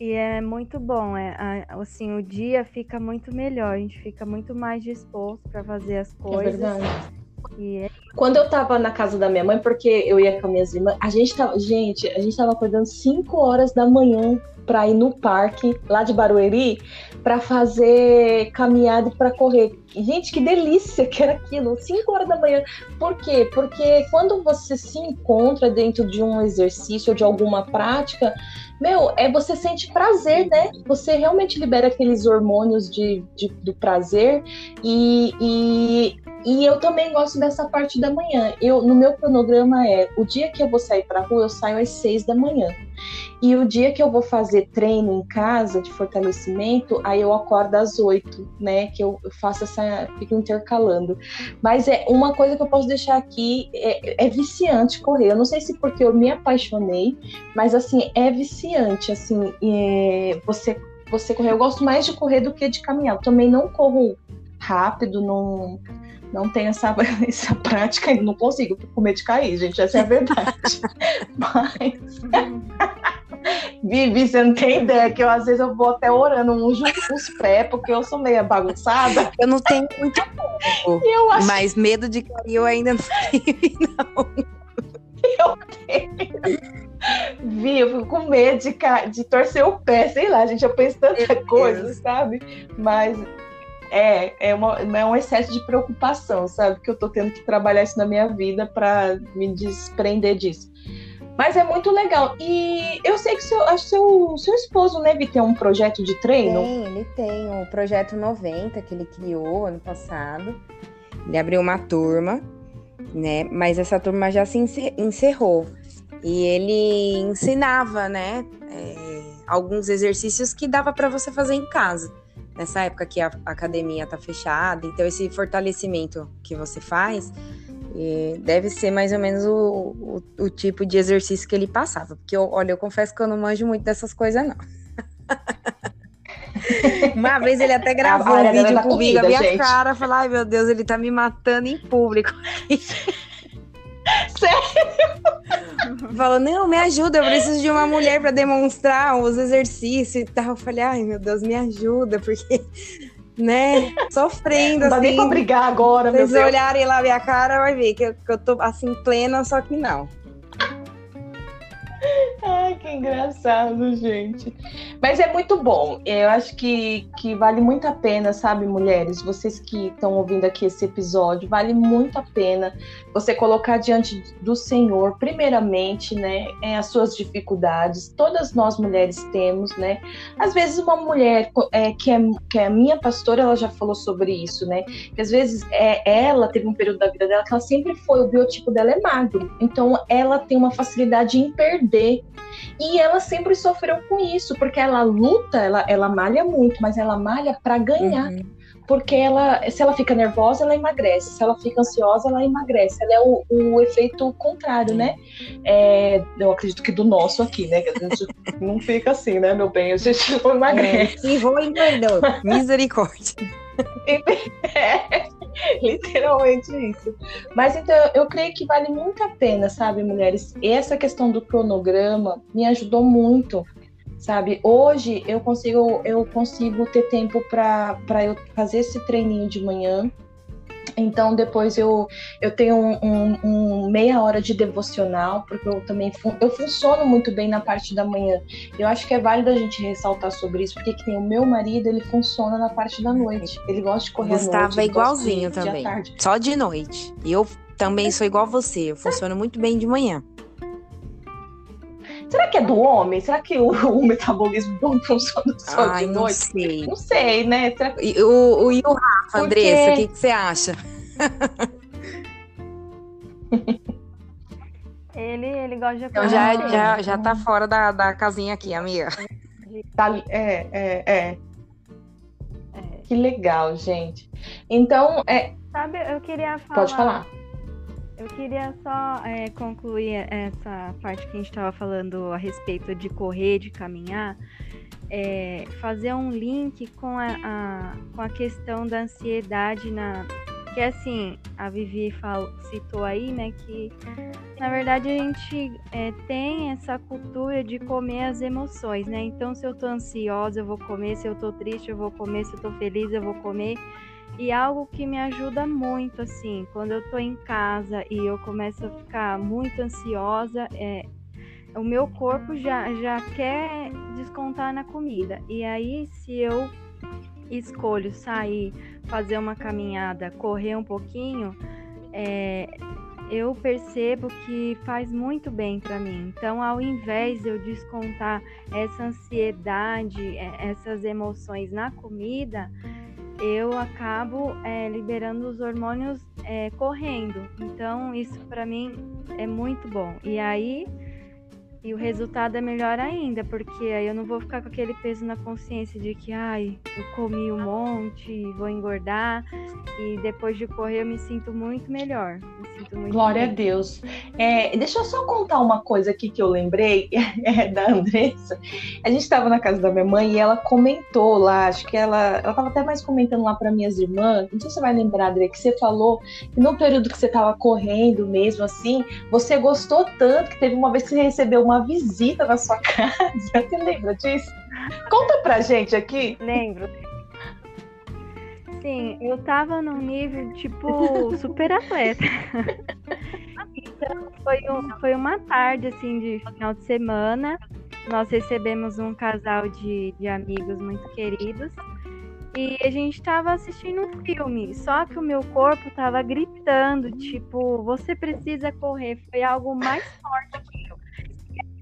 D: E é muito bom, é, assim, o dia fica muito melhor, a gente fica muito mais disposto para fazer as é coisas. É verdade.
B: É... Quando eu tava na casa da minha mãe, porque eu ia com minhas irmãs, a gente tava, gente, a gente tava acordando 5 horas da manhã para ir no parque lá de Barueri para fazer caminhada para correr. Gente, que delícia que era aquilo, 5 horas da manhã. Por quê? Porque quando você se encontra dentro de um exercício ou de alguma prática, meu, é você sente prazer, né? Você realmente libera aqueles hormônios de, de do prazer e, e E eu também gosto dessa parte da manhã. Eu, no meu cronograma é o dia que eu vou sair para rua, eu saio às seis da manhã. E o dia que eu vou fazer treino em casa de fortalecimento, aí eu acordo às oito, né? Que eu faço essa. fico intercalando. Mas é uma coisa que eu posso deixar aqui: é, é viciante correr. Eu não sei se porque eu me apaixonei, mas assim, é viciante. Assim, é, você, você correr. Eu gosto mais de correr do que de caminhar. Eu também não corro rápido, não não tenho essa, (laughs) essa prática, não consigo com medo de cair, gente, essa é a verdade. (laughs) Mas. Vivi, você não tem ideia que eu às vezes eu vou até orando um junto com os pés, porque eu sou meio bagunçada.
C: Eu não tenho muito tempo. Acho... Mas medo de cair eu ainda não tenho, (laughs) não.
B: Eu tenho. Vi, eu fico com medo de, de torcer o pé, sei lá, gente, eu penso tanta coisa, sabe? Mas é, é, uma, é um excesso de preocupação, sabe? Que eu tô tendo que trabalhar isso na minha vida para me desprender disso. Mas é muito legal. E eu sei que seu, acho seu, seu esposo, né, tem um projeto de treino.
C: Tem, ele tem o projeto 90 que ele criou ano passado. Ele abriu uma turma, né? Mas essa turma já se encerrou. E ele ensinava, né? É, alguns exercícios que dava para você fazer em casa nessa época que a academia tá fechada. Então, esse fortalecimento que você faz deve ser mais ou menos o, o, o, tipo de exercício que ele passava. Porque, eu, olha, eu confesso que eu não manjo muito dessas coisas, não. (laughs) Uma vez ele até gravou um vídeo comigo, a minha gente. cara, falou, ai meu Deus, ele tá me matando em público. (laughs) Falou, não, me ajuda, eu preciso de uma mulher para demonstrar os exercícios e tal. Eu falei, ai meu Deus, me ajuda, porque, né, sofrendo
B: não
C: assim. Não
B: nem pra brigar agora,
C: Se vocês olharem lá minha cara, vai ver que eu, que eu tô assim, plena, só que não.
B: Engraçado, gente. Mas é muito bom. Eu acho que, que vale muito a pena, sabe, mulheres? Vocês que estão ouvindo aqui esse episódio, vale muito a pena você colocar diante do Senhor, primeiramente, né, é, as suas dificuldades. Todas nós mulheres temos, né? Às vezes uma mulher é, que, é, que é a minha pastora, ela já falou sobre isso, né? Que às vezes é, ela teve um período da vida dela que ela sempre foi, o biotipo dela é magro. Então ela tem uma facilidade em perder. E ela sempre sofreu com isso, porque ela luta, ela, ela malha muito, mas ela malha para ganhar. Uhum. Porque ela, se ela fica nervosa, ela emagrece. Se ela fica ansiosa, ela emagrece. Ela é o, o efeito contrário, né? É, eu acredito que do nosso aqui, né? Que a gente não fica assim, né, meu bem? A gente não emagrece.
C: É, e vou engordando. Misericórdia.
B: É, (laughs) literalmente isso. Mas então eu creio que vale muito a pena, sabe, mulheres? Essa questão do cronograma me ajudou muito sabe? Hoje eu consigo eu consigo ter tempo para eu fazer esse treininho de manhã. Então depois eu, eu tenho um, um, um, meia hora de devocional, porque eu também eu funciono muito bem na parte da manhã. Eu acho que é válido a gente ressaltar sobre isso, porque que o meu marido ele funciona na parte da noite. Ele gosta de correr
C: Gustavo
B: à noite.
C: é igualzinho também. Só de noite. E eu também sou igual você. Eu funciono muito bem de manhã.
B: Será que é do homem? Será que o, (laughs) o metabolismo homem funciona só Ai, de
C: noite? Não sei.
B: Não sei, né? Será...
C: E, o, o, e o Rafa, Porque... Andressa, o que, que você acha? (laughs)
D: ele, ele gosta de
C: então já, já, já tá fora da, da casinha aqui, amiga.
B: Tá, é, é, é. é. Que legal, gente. Então, é.
D: Sabe, eu queria falar.
B: Pode falar.
D: Eu queria só é, concluir essa parte que a gente estava falando a respeito de correr, de caminhar, é, fazer um link com a, a, com a questão da ansiedade na que assim a Vivi fal, citou aí, né, que na verdade a gente é, tem essa cultura de comer as emoções, né? Então se eu tô ansiosa eu vou comer, se eu tô triste eu vou comer, se eu tô feliz eu vou comer. E algo que me ajuda muito, assim, quando eu tô em casa e eu começo a ficar muito ansiosa, é, o meu corpo já, já quer descontar na comida. E aí, se eu escolho sair, fazer uma caminhada, correr um pouquinho, é, eu percebo que faz muito bem para mim. Então, ao invés de eu descontar essa ansiedade, é, essas emoções na comida, eu acabo é, liberando os hormônios é, correndo. Então, isso para mim é muito bom. E aí e o resultado é melhor ainda, porque aí eu não vou ficar com aquele peso na consciência de que, ai, eu comi um monte, vou engordar. E depois de correr eu me sinto muito melhor. Muito
B: Glória a Deus. É, deixa eu só contar uma coisa aqui que eu lembrei (laughs) é, da Andressa. A gente estava na casa da minha mãe e ela comentou lá, acho que ela, ela estava até mais comentando lá para minhas irmãs. Não sei se você vai lembrar, André, que você falou que no período que você estava correndo mesmo assim, você gostou tanto que teve uma vez que você recebeu uma visita na sua (laughs) casa. Você lembra disso? Conta pra gente aqui.
D: Lembro. Sim, eu tava num nível tipo super atleta. (laughs) então foi, um, foi uma tarde assim de final de semana. Nós recebemos um casal de, de amigos muito queridos. E a gente estava assistindo um filme, só que o meu corpo estava gritando, tipo, você precisa correr. Foi algo mais forte que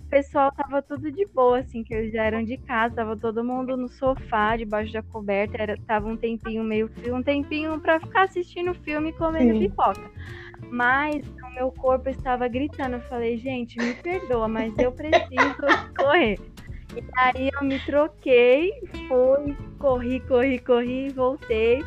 D: o pessoal tava tudo de boa, assim, que eles já eram de casa, tava todo mundo no sofá, debaixo da coberta, era, tava um tempinho meio frio, um tempinho para ficar assistindo filme e comendo Sim. pipoca. Mas o meu corpo estava gritando, eu falei, gente, me perdoa, mas eu preciso correr. E aí eu me troquei, fui, corri, corri, corri, voltei.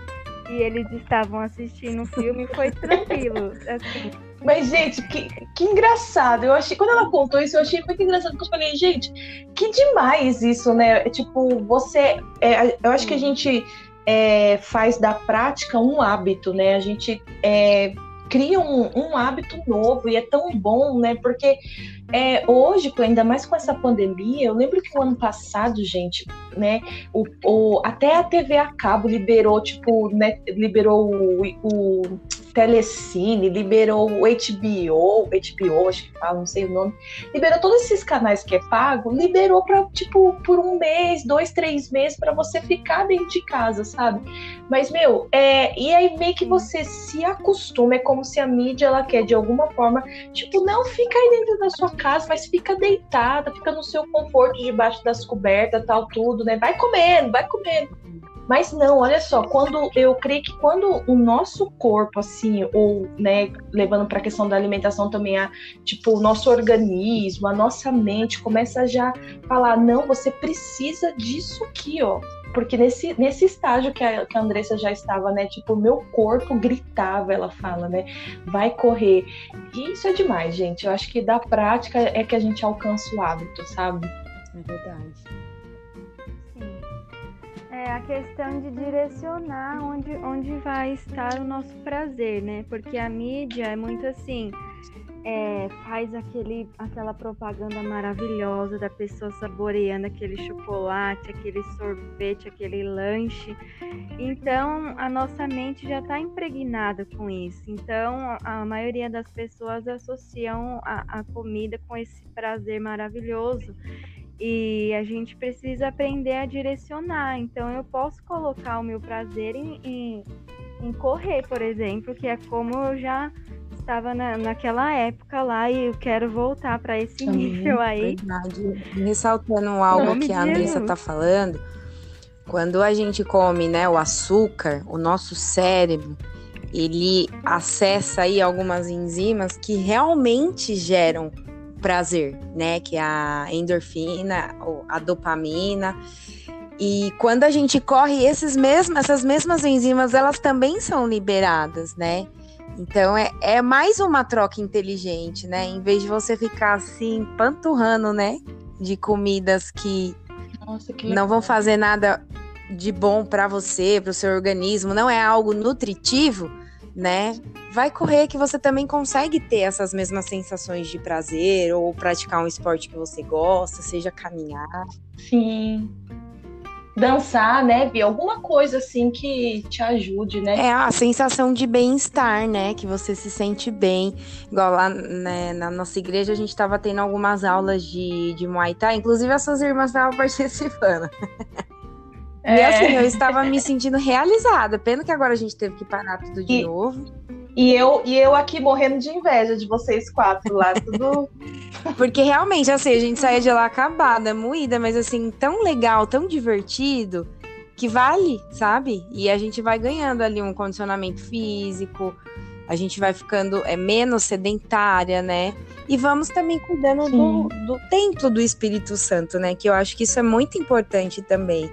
D: E eles estavam assistindo o filme, foi tranquilo, assim
B: mas, gente, que, que engraçado. Eu achei, quando ela contou isso, eu achei muito engraçado, porque eu falei, gente, que demais isso, né? Tipo, você. É, eu acho que a gente é, faz da prática um hábito, né? A gente é, cria um, um, hábito novo e é tão bom, né? Porque é, hoje, ainda mais com essa pandemia, eu lembro que o ano passado, gente, né? O, o até a TV a cabo liberou, tipo, né, liberou o, o Telecine, liberou o HBO, HBO, acho que fala, não sei o nome, liberou todos esses canais que é pago, liberou para tipo por um mês, dois, três meses para você ficar dentro de casa, sabe? Mas meu, é, e aí meio que você se acostuma, é como se a mídia ela quer de alguma forma, tipo, não fica aí dentro da sua casa, mas fica deitada, fica no seu conforto debaixo das cobertas, tal tudo, né? Vai comendo, vai comendo. Mas não, olha só, quando eu creio que quando o nosso corpo, assim, ou, né, levando para a questão da alimentação também, a, tipo, o nosso organismo, a nossa mente começa a já falar, não, você precisa disso aqui, ó. Porque nesse, nesse estágio que a, que a Andressa já estava, né? Tipo, meu corpo gritava, ela fala, né? Vai correr. E isso é demais, gente. Eu acho que da prática é que a gente alcança o hábito, sabe?
C: É verdade
D: é a questão de direcionar onde, onde vai estar o nosso prazer, né? Porque a mídia é muito assim, é, faz aquele, aquela propaganda maravilhosa da pessoa saboreando aquele chocolate, aquele sorvete, aquele lanche. Então, a nossa mente já está impregnada com isso. Então, a maioria das pessoas associam a, a comida com esse prazer maravilhoso. E a gente precisa aprender a direcionar. Então, eu posso colocar o meu prazer em, em, em correr, por exemplo, que é como eu já estava na, naquela época lá e eu quero voltar para esse nível aí.
C: Verdade. Ressaltando algo que a Andressa está falando, quando a gente come né, o açúcar, o nosso cérebro, ele acessa aí algumas enzimas que realmente geram prazer, né? Que é a endorfina, a dopamina. E quando a gente corre, esses mesmos, essas mesmas enzimas, elas também são liberadas, né? Então é, é mais uma troca inteligente, né? Em vez de você ficar assim, panturrando, né? De comidas que, Nossa, que não vão fazer nada de bom para você, para o seu organismo, não é algo nutritivo, né? vai correr que você também consegue ter essas mesmas sensações de prazer ou praticar um esporte que você gosta, seja caminhar.
B: Sim. Dançar, né, Vi? Alguma coisa assim que te ajude, né?
C: É a sensação de bem-estar, né? Que você se sente bem. Igual lá né, na nossa igreja, a gente estava tendo algumas aulas de, de Muay Thai. Inclusive, as suas irmãs estavam (laughs) participando. É. E assim, eu estava me sentindo realizada. Pena que agora a gente teve que parar tudo de e, novo.
B: E eu, e eu aqui morrendo de inveja de vocês quatro lá, tudo. (laughs)
C: Porque realmente, assim, a gente saía de lá acabada, moída, mas assim, tão legal, tão divertido, que vale, sabe? E a gente vai ganhando ali um condicionamento físico, a gente vai ficando é, menos sedentária, né? E vamos também cuidando do, do templo do Espírito Santo, né? Que eu acho que isso é muito importante também,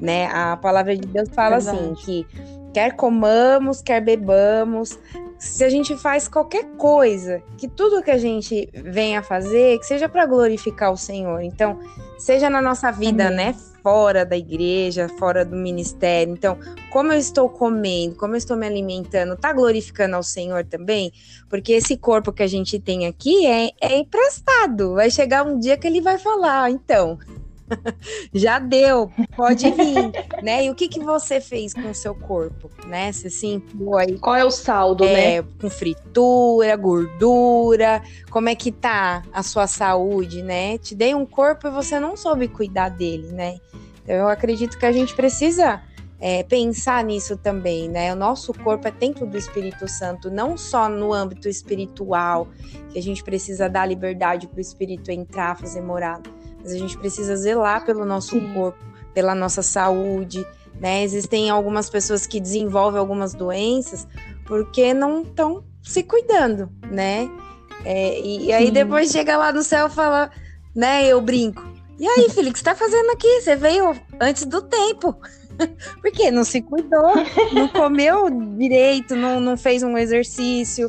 C: né? A palavra de Deus fala assim, Verdade. assim que quer comamos, quer bebamos, se a gente faz qualquer coisa, que tudo que a gente venha fazer, que seja para glorificar o Senhor. Então, seja na nossa vida, Amém. né? fora da igreja, fora do ministério. Então, como eu estou comendo, como eu estou me alimentando, tá glorificando ao Senhor também? Porque esse corpo que a gente tem aqui é, é emprestado. Vai chegar um dia que ele vai falar, então, (laughs) já deu, pode vir, né? E o que que você fez com o seu corpo, né? Você se aí.
B: Qual é o saldo, é,
C: né? Com fritura, gordura, como é que tá a sua saúde, né? Te dei um corpo e você não soube cuidar dele, né? Então eu acredito que a gente precisa é, pensar nisso também, né? O nosso corpo é templo do Espírito Santo, não só no âmbito espiritual, que a gente precisa dar liberdade para o Espírito entrar, fazer morada, mas a gente precisa zelar pelo nosso Sim. corpo, pela nossa saúde, né? Existem algumas pessoas que desenvolvem algumas doenças porque não estão se cuidando, né? É, e, e, aí depois chega lá no céu e fala, né? Eu brinco. E aí, (laughs) filho, o que você tá fazendo aqui? Você veio antes do tempo. (laughs) Porque não se cuidou, não (laughs) comeu direito, não, não fez um exercício,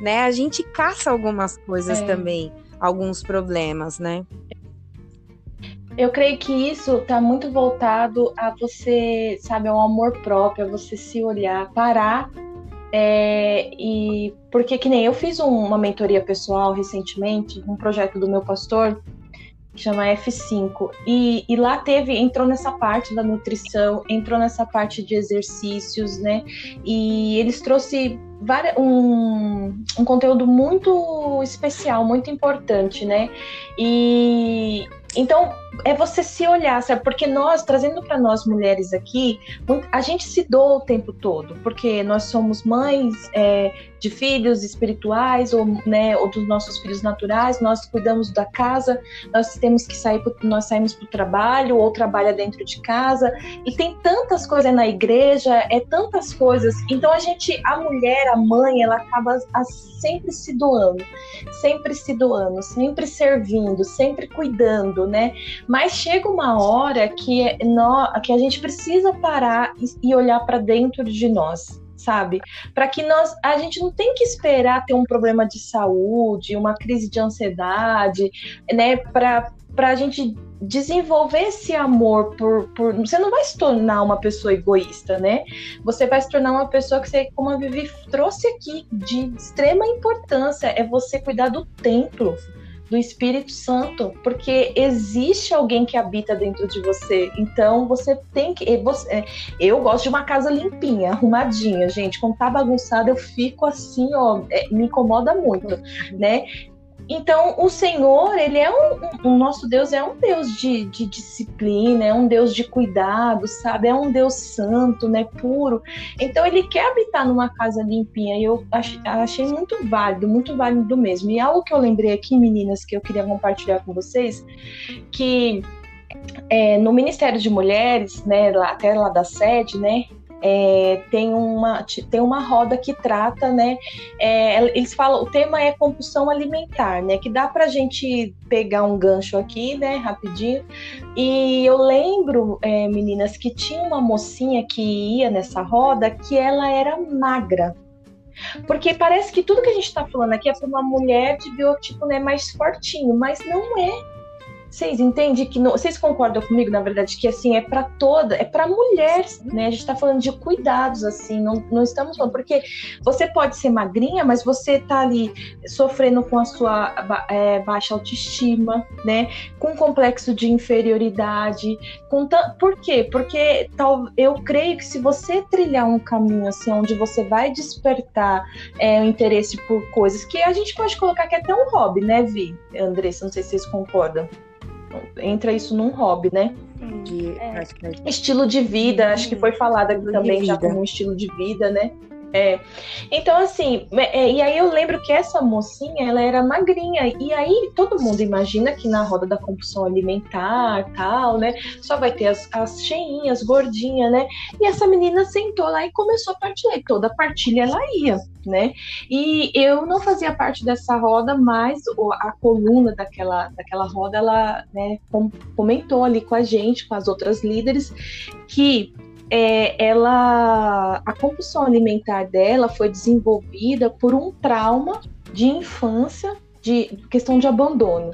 C: né? A gente caça algumas coisas é. também, alguns problemas, né?
B: Eu creio que isso está muito voltado a você, sabe, ao amor próprio, a você se olhar, parar. É, e porque que nem eu fiz um, uma mentoria pessoal recentemente, um projeto do meu pastor, que chama F5. E, e lá teve, entrou nessa parte da nutrição, entrou nessa parte de exercícios, né? E eles trouxe um, um conteúdo muito especial, muito importante, né? E então é você se olhar, sabe? Porque nós, trazendo para nós mulheres aqui, a gente se doa o tempo todo, porque nós somos mães é, de filhos espirituais ou, né, ou dos nossos filhos naturais, nós cuidamos da casa, nós temos que sair, pro, nós saímos para o trabalho ou trabalha dentro de casa, e tem tantas coisas na igreja, é tantas coisas. Então a gente, a mulher, a mãe, ela acaba sempre se doando, sempre se doando, sempre servindo, sempre cuidando, né? Mas chega uma hora que, nós, que a gente precisa parar e olhar para dentro de nós, sabe? Para que nós, a gente não tem que esperar ter um problema de saúde, uma crise de ansiedade, né? Para para a gente desenvolver esse amor por, por. Você não vai se tornar uma pessoa egoísta, né? Você vai se tornar uma pessoa que você, como a Vivi trouxe aqui, de extrema importância, é você cuidar do templo do Espírito Santo, porque existe alguém que habita dentro de você. Então você tem que. Você, é, eu gosto de uma casa limpinha, arrumadinha, gente. Quando tá bagunçada, eu fico assim, ó, é, me incomoda muito, né? Então, o Senhor, ele é um, um, o nosso Deus é um Deus de, de, disciplina, é um Deus de cuidado, sabe? É um Deus santo, né? Puro. Então, ele quer habitar numa casa limpinha e eu achei, achei muito válido, muito válido mesmo. E algo que eu lembrei aqui, meninas, que eu queria compartilhar com vocês, que é, no Ministério de Mulheres, né, lá, até lá da sede, né, é, tem, uma, tem uma roda que trata, né? É, eles falam, o tema é compulsão alimentar, né? Que dá para a gente pegar um gancho aqui, né? Rapidinho. E eu lembro, é, meninas, que tinha uma mocinha que ia nessa roda que ela era magra. Porque parece que tudo que a gente está falando aqui é para uma mulher de biotipo né, mais fortinho, mas não é. Vocês entendem que não, vocês concordam comigo, na verdade, que assim é para toda, é para mulher, né? A gente está falando de cuidados, assim, não, não estamos falando porque você pode ser magrinha, mas você tá ali sofrendo com a sua é, baixa autoestima, né? Com complexo de inferioridade, com por quê? Porque tal, eu creio que se você trilhar um caminho assim, onde você vai despertar é, o interesse por coisas que a gente pode colocar que é até um hobby, né, Vi? Andressa, não sei se vocês concordam entra isso num hobby, né? De, é. Estilo de vida, acho que foi falado aqui também já como um estilo de vida, né? É. Então, assim, é, e aí eu lembro que essa mocinha, ela era magrinha, e aí todo mundo imagina que na roda da compulsão alimentar, tal, né, só vai ter as, as cheinhas, gordinha, né, e essa menina sentou lá e começou a partilhar, e toda partilha ela ia, né, e eu não fazia parte dessa roda, mas a coluna daquela, daquela roda, ela, né, comentou ali com a gente, com as outras líderes, que é, ela, a compulsão alimentar dela foi desenvolvida por um trauma de infância de questão de abandono.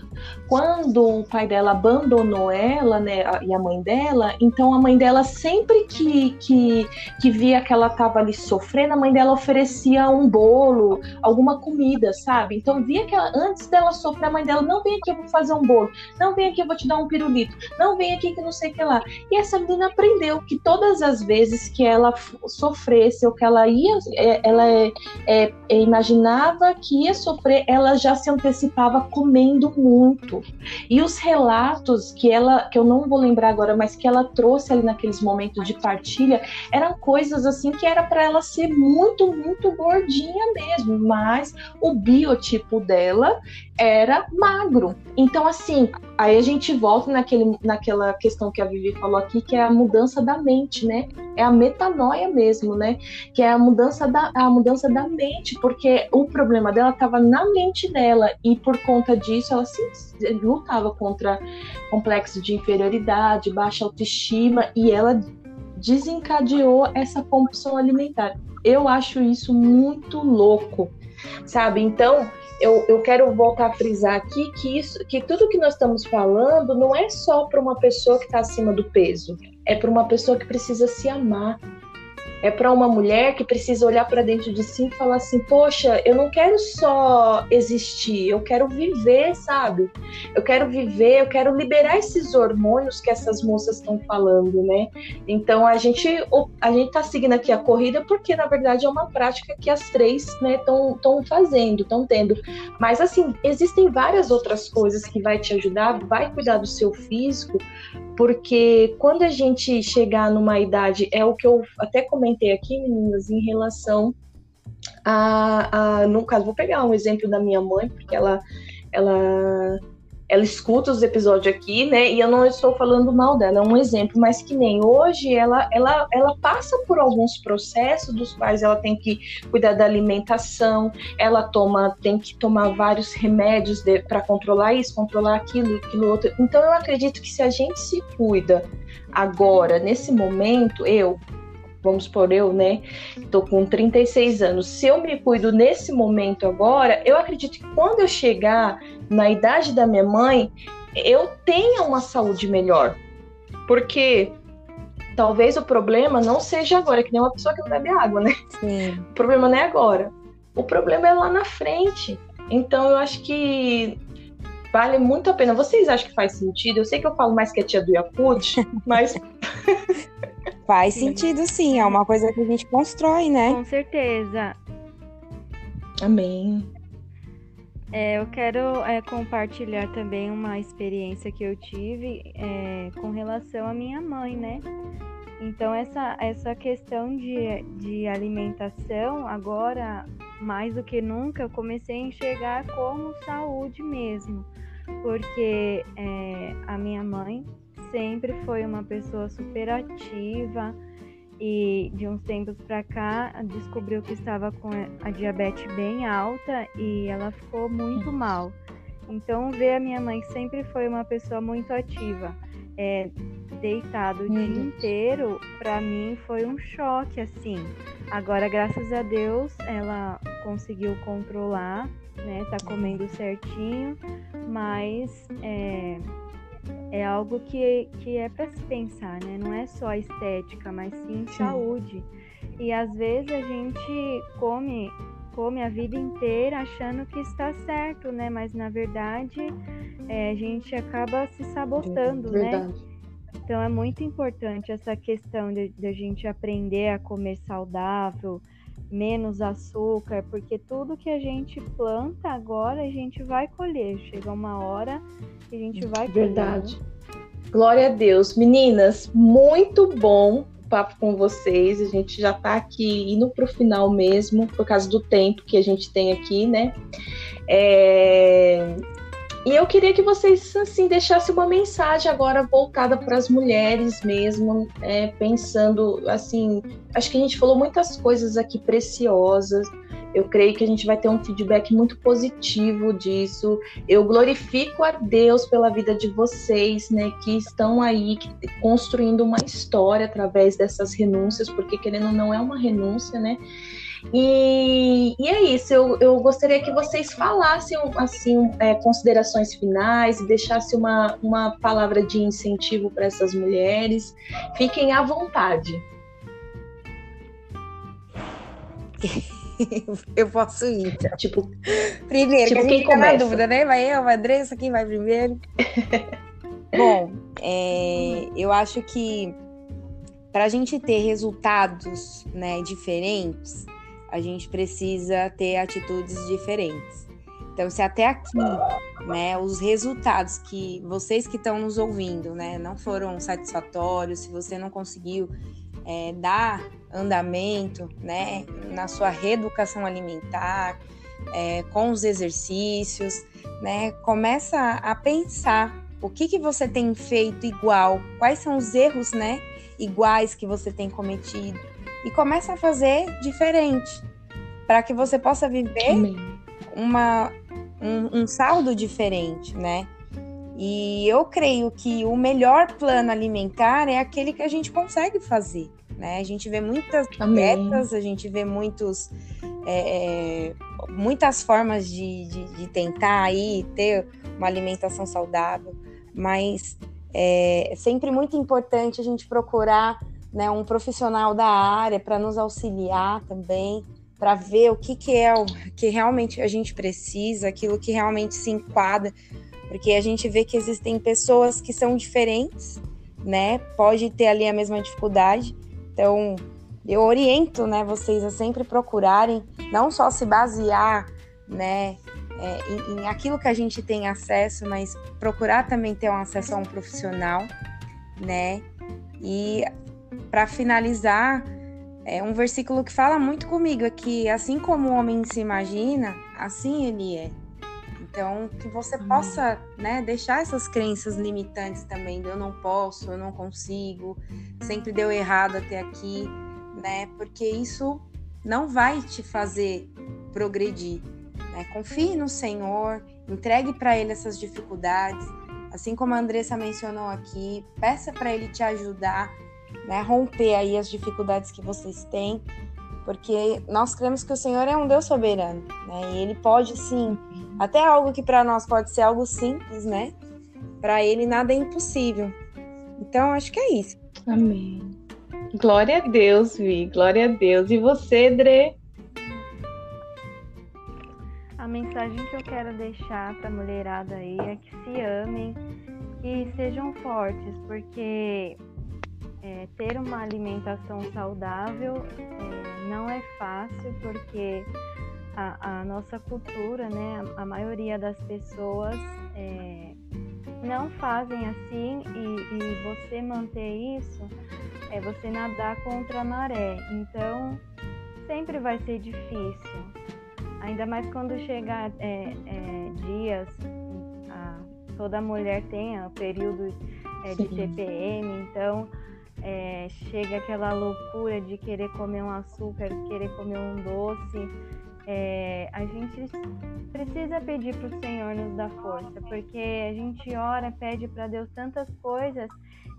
B: Quando o pai dela abandonou ela, né, e a mãe dela, então a mãe dela sempre que, que, que via que ela estava ali sofrendo, a mãe dela oferecia um bolo, alguma comida, sabe? Então via que ela, antes dela sofrer, a mãe dela, não vem aqui, eu vou fazer um bolo, não vem aqui, eu vou te dar um pirulito, não vem aqui que não sei o que lá. E essa menina aprendeu que todas as vezes que ela sofresse ou que ela ia, é, ela é, é, imaginava que ia sofrer, ela já se antecipava comendo muito. E os relatos que ela, que eu não vou lembrar agora, mas que ela trouxe ali naqueles momentos de partilha, eram coisas assim que era para ela ser muito, muito gordinha mesmo, mas o biotipo dela era magro. Então, assim, aí a gente volta naquele, naquela questão que a Vivi falou aqui, que é a mudança da mente, né? É a metanoia mesmo, né? Que é a mudança da, a mudança da mente, porque o problema dela estava na mente dela e por conta disso ela se lutava contra complexo de inferioridade, baixa autoestima e ela desencadeou essa compulsão alimentar. Eu acho isso muito louco, sabe? Então, eu, eu quero voltar a frisar aqui que, isso, que tudo que nós estamos falando não é só para uma pessoa que está acima do peso, é para uma pessoa que precisa se amar, é para uma mulher que precisa olhar para dentro de si e falar assim: poxa, eu não quero só existir, eu quero viver, sabe? Eu quero viver, eu quero liberar esses hormônios que essas moças estão falando, né? Então a gente a gente tá seguindo aqui a corrida porque na verdade é uma prática que as três, né, estão fazendo, estão tendo. Mas assim, existem várias outras coisas que vai te ajudar, vai cuidar do seu físico, porque quando a gente chegar numa idade, é o que eu até comentei aqui, meninas, em relação a, a no caso, vou pegar um exemplo da minha mãe, porque ela, ela ela escuta os episódios aqui, né? E eu não estou falando mal dela, é um exemplo, mas que nem hoje ela, ela, ela passa por alguns processos dos quais ela tem que cuidar da alimentação, ela toma, tem que tomar vários remédios para controlar isso, controlar aquilo, aquilo outro. Então eu acredito que se a gente se cuida agora, nesse momento, eu, vamos por eu, né? Tô com 36 anos. Se eu me cuido nesse momento agora, eu acredito que quando eu chegar na idade da minha mãe, eu tenha uma saúde melhor. Porque talvez o problema não seja agora, que nem uma pessoa que não bebe água, né? Sim. O problema não é agora. O problema é lá na frente. Então eu acho que vale muito a pena. Vocês acham que faz sentido? Eu sei que eu falo mais que a tia do Yakut, mas. (laughs)
C: faz sentido sim, é uma coisa que a gente constrói, né?
D: Com certeza.
B: Amém.
D: É, eu quero é, compartilhar também uma experiência que eu tive é, com relação à minha mãe, né? Então, essa, essa questão de, de alimentação, agora, mais do que nunca, eu comecei a enxergar como saúde mesmo, porque é, a minha mãe sempre foi uma pessoa super ativa, e de uns tempos para cá descobriu que estava com a diabetes bem alta e ela ficou muito mal. Então ver a minha mãe sempre foi uma pessoa muito ativa, é, deitado o dia inteiro, para mim foi um choque assim. Agora graças a Deus ela conseguiu controlar, né? Tá comendo certinho, mas é, é algo que, que é para se pensar, né? Não é só estética, mas sim, sim, saúde. E às vezes a gente come come a vida inteira achando que está certo, né? Mas na verdade é, a gente acaba se sabotando, né? verdade. né? Então é muito importante essa questão de, de a gente aprender a comer saudável, menos açúcar, porque tudo que a gente planta agora a gente vai colher. Chega uma hora que a gente vai
B: colher. Verdade. Glória a Deus. Meninas, muito bom papo com vocês. A gente já está aqui indo para o final mesmo, por causa do tempo que a gente tem aqui, né? É... E eu queria que vocês assim deixassem uma mensagem agora voltada para as mulheres mesmo, é, pensando assim, acho que a gente falou muitas coisas aqui preciosas. Eu creio que a gente vai ter um feedback muito positivo disso. Eu glorifico a Deus pela vida de vocês, né, que estão aí construindo uma história através dessas renúncias, porque querendo não é uma renúncia, né? E, e é isso, eu, eu gostaria que vocês falassem assim, é, considerações finais, deixassem uma, uma palavra de incentivo para essas mulheres. Fiquem à vontade. (laughs)
C: eu posso ir. Então. Tipo, primeiro, tipo, que a gente fica na dúvida, né? Vai eu, a Andressa, quem vai primeiro? (laughs) Bom, é, eu acho que para a gente ter resultados né, diferentes, a gente precisa ter atitudes diferentes. Então, se até aqui, né, os resultados que vocês que estão nos ouvindo, né, não foram satisfatórios, se você não conseguiu é, dar andamento, né, na sua reeducação alimentar, é, com os exercícios, né, começa a pensar o que que você tem feito igual, quais são os erros, né, iguais que você tem cometido e começa a fazer diferente, para que você possa viver uma, um, um saldo diferente, né? E eu creio que o melhor plano alimentar é aquele que a gente consegue fazer. Né? A gente vê muitas Amém. dietas, a gente vê muitos, é, é, muitas formas de, de, de, tentar aí ter uma alimentação saudável, mas é, é sempre muito importante a gente procurar né, um profissional da área para nos auxiliar também, para ver o que, que é o que realmente a gente precisa, aquilo que realmente se enquadra, porque a gente vê que existem pessoas que são diferentes, né? Pode ter ali a mesma dificuldade. Então, eu oriento, né, vocês a sempre procurarem não só se basear, né, é, em, em aquilo que a gente tem acesso, mas procurar também ter um acesso a um profissional, né? E para finalizar, é um versículo que fala muito comigo, é que assim como o homem se imagina, assim ele é. Então, que você possa né, deixar essas crenças limitantes também, eu não posso, eu não consigo, sempre deu errado até aqui, né? Porque isso não vai te fazer progredir. Né? Confie no Senhor, entregue para Ele essas dificuldades. Assim como a Andressa mencionou aqui, peça para Ele te ajudar né, romper aí as dificuldades que vocês têm, porque nós cremos que o Senhor é um Deus soberano, né? E ele pode sim, até algo que para nós pode ser algo simples, né? Para ele nada é impossível. Então acho que é isso.
B: Amém. Glória a Deus, Vi. Glória a Deus. E você, Dre?
D: A mensagem que eu quero deixar para a mulherada aí é que se amem e sejam fortes, porque é, ter uma alimentação saudável é, não é fácil porque a, a, nossa cultura, né, a, a maioria das pessoas é, não fazem assim e, e, você manter isso é você nadar contra a maré. Então sempre vai ser difícil, ainda mais quando chegar é, é, dias, a, toda mulher tem o período é, de TPM, então é, chega aquela loucura de querer comer um açúcar, querer comer um doce. É, a gente precisa pedir para o Senhor nos dar força, porque a gente ora, pede para Deus tantas coisas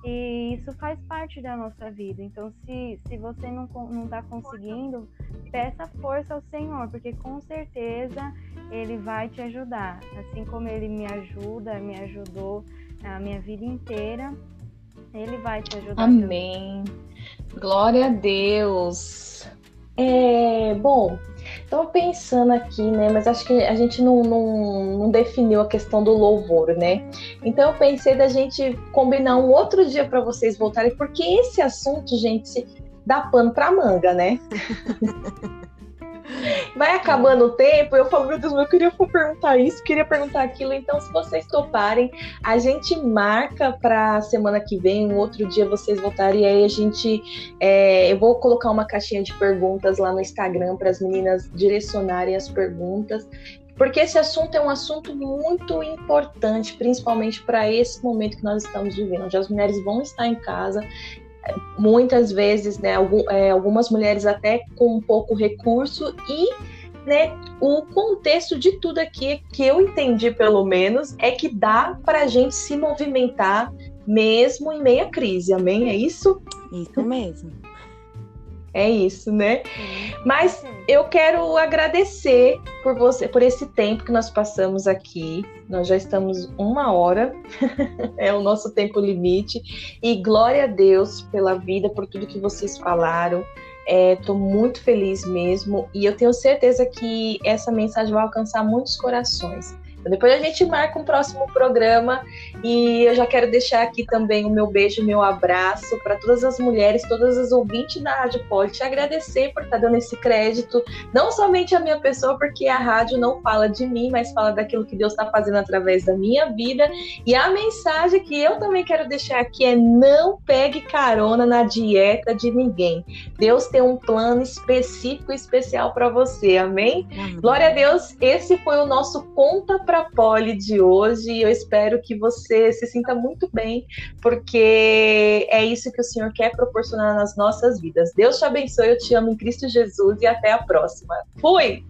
D: e isso faz parte da nossa vida. Então, se, se você não está conseguindo, peça força ao Senhor, porque com certeza Ele vai te ajudar. Assim como Ele me ajuda, me ajudou a minha vida inteira, ele vai te ajudar.
B: Amém. Glória a Deus. É, bom, estou pensando aqui, né? Mas acho que a gente não, não, não, definiu a questão do louvor, né? Então eu pensei da gente combinar um outro dia para vocês voltarem, porque esse assunto, gente, dá pano para manga, né? (laughs) vai acabando o tempo, eu falo, meu Deus, eu queria perguntar isso, queria perguntar aquilo. Então, se vocês toparem, a gente marca para semana que vem, um outro dia vocês voltarem e aí a gente. É, eu vou colocar uma caixinha de perguntas lá no Instagram para as meninas direcionarem as perguntas porque esse assunto é um assunto muito importante, principalmente para esse momento que nós estamos vivendo, onde as mulheres vão estar em casa muitas vezes, né, é, algumas mulheres até com pouco recurso e né, o contexto de tudo aqui que eu entendi pelo menos é que dá para a gente se movimentar mesmo em meia crise, amém? É isso?
C: Isso mesmo.
B: É isso, né? Mas eu quero agradecer por você, por esse tempo que nós passamos aqui. Nós já estamos uma hora, (laughs) é o nosso tempo limite. E glória a Deus pela vida, por tudo que vocês falaram. Estou é, muito feliz mesmo e eu tenho certeza que essa mensagem vai alcançar muitos corações. Depois a gente marca um próximo programa e eu já quero deixar aqui também o meu beijo, o meu abraço para todas as mulheres, todas as ouvintes da Rádio Pode, te agradecer por estar tá dando esse crédito, não somente a minha pessoa, porque a rádio não fala de mim, mas fala daquilo que Deus está fazendo através da minha vida. E a mensagem que eu também quero deixar aqui é: não pegue carona na dieta de ninguém. Deus tem um plano específico e especial para você, amém? amém? Glória a Deus, esse foi o nosso Conta para a Poli de hoje e eu espero que você se sinta muito bem, porque é isso que o Senhor quer proporcionar nas nossas vidas. Deus te abençoe, eu te amo em Cristo Jesus e até a próxima. Fui!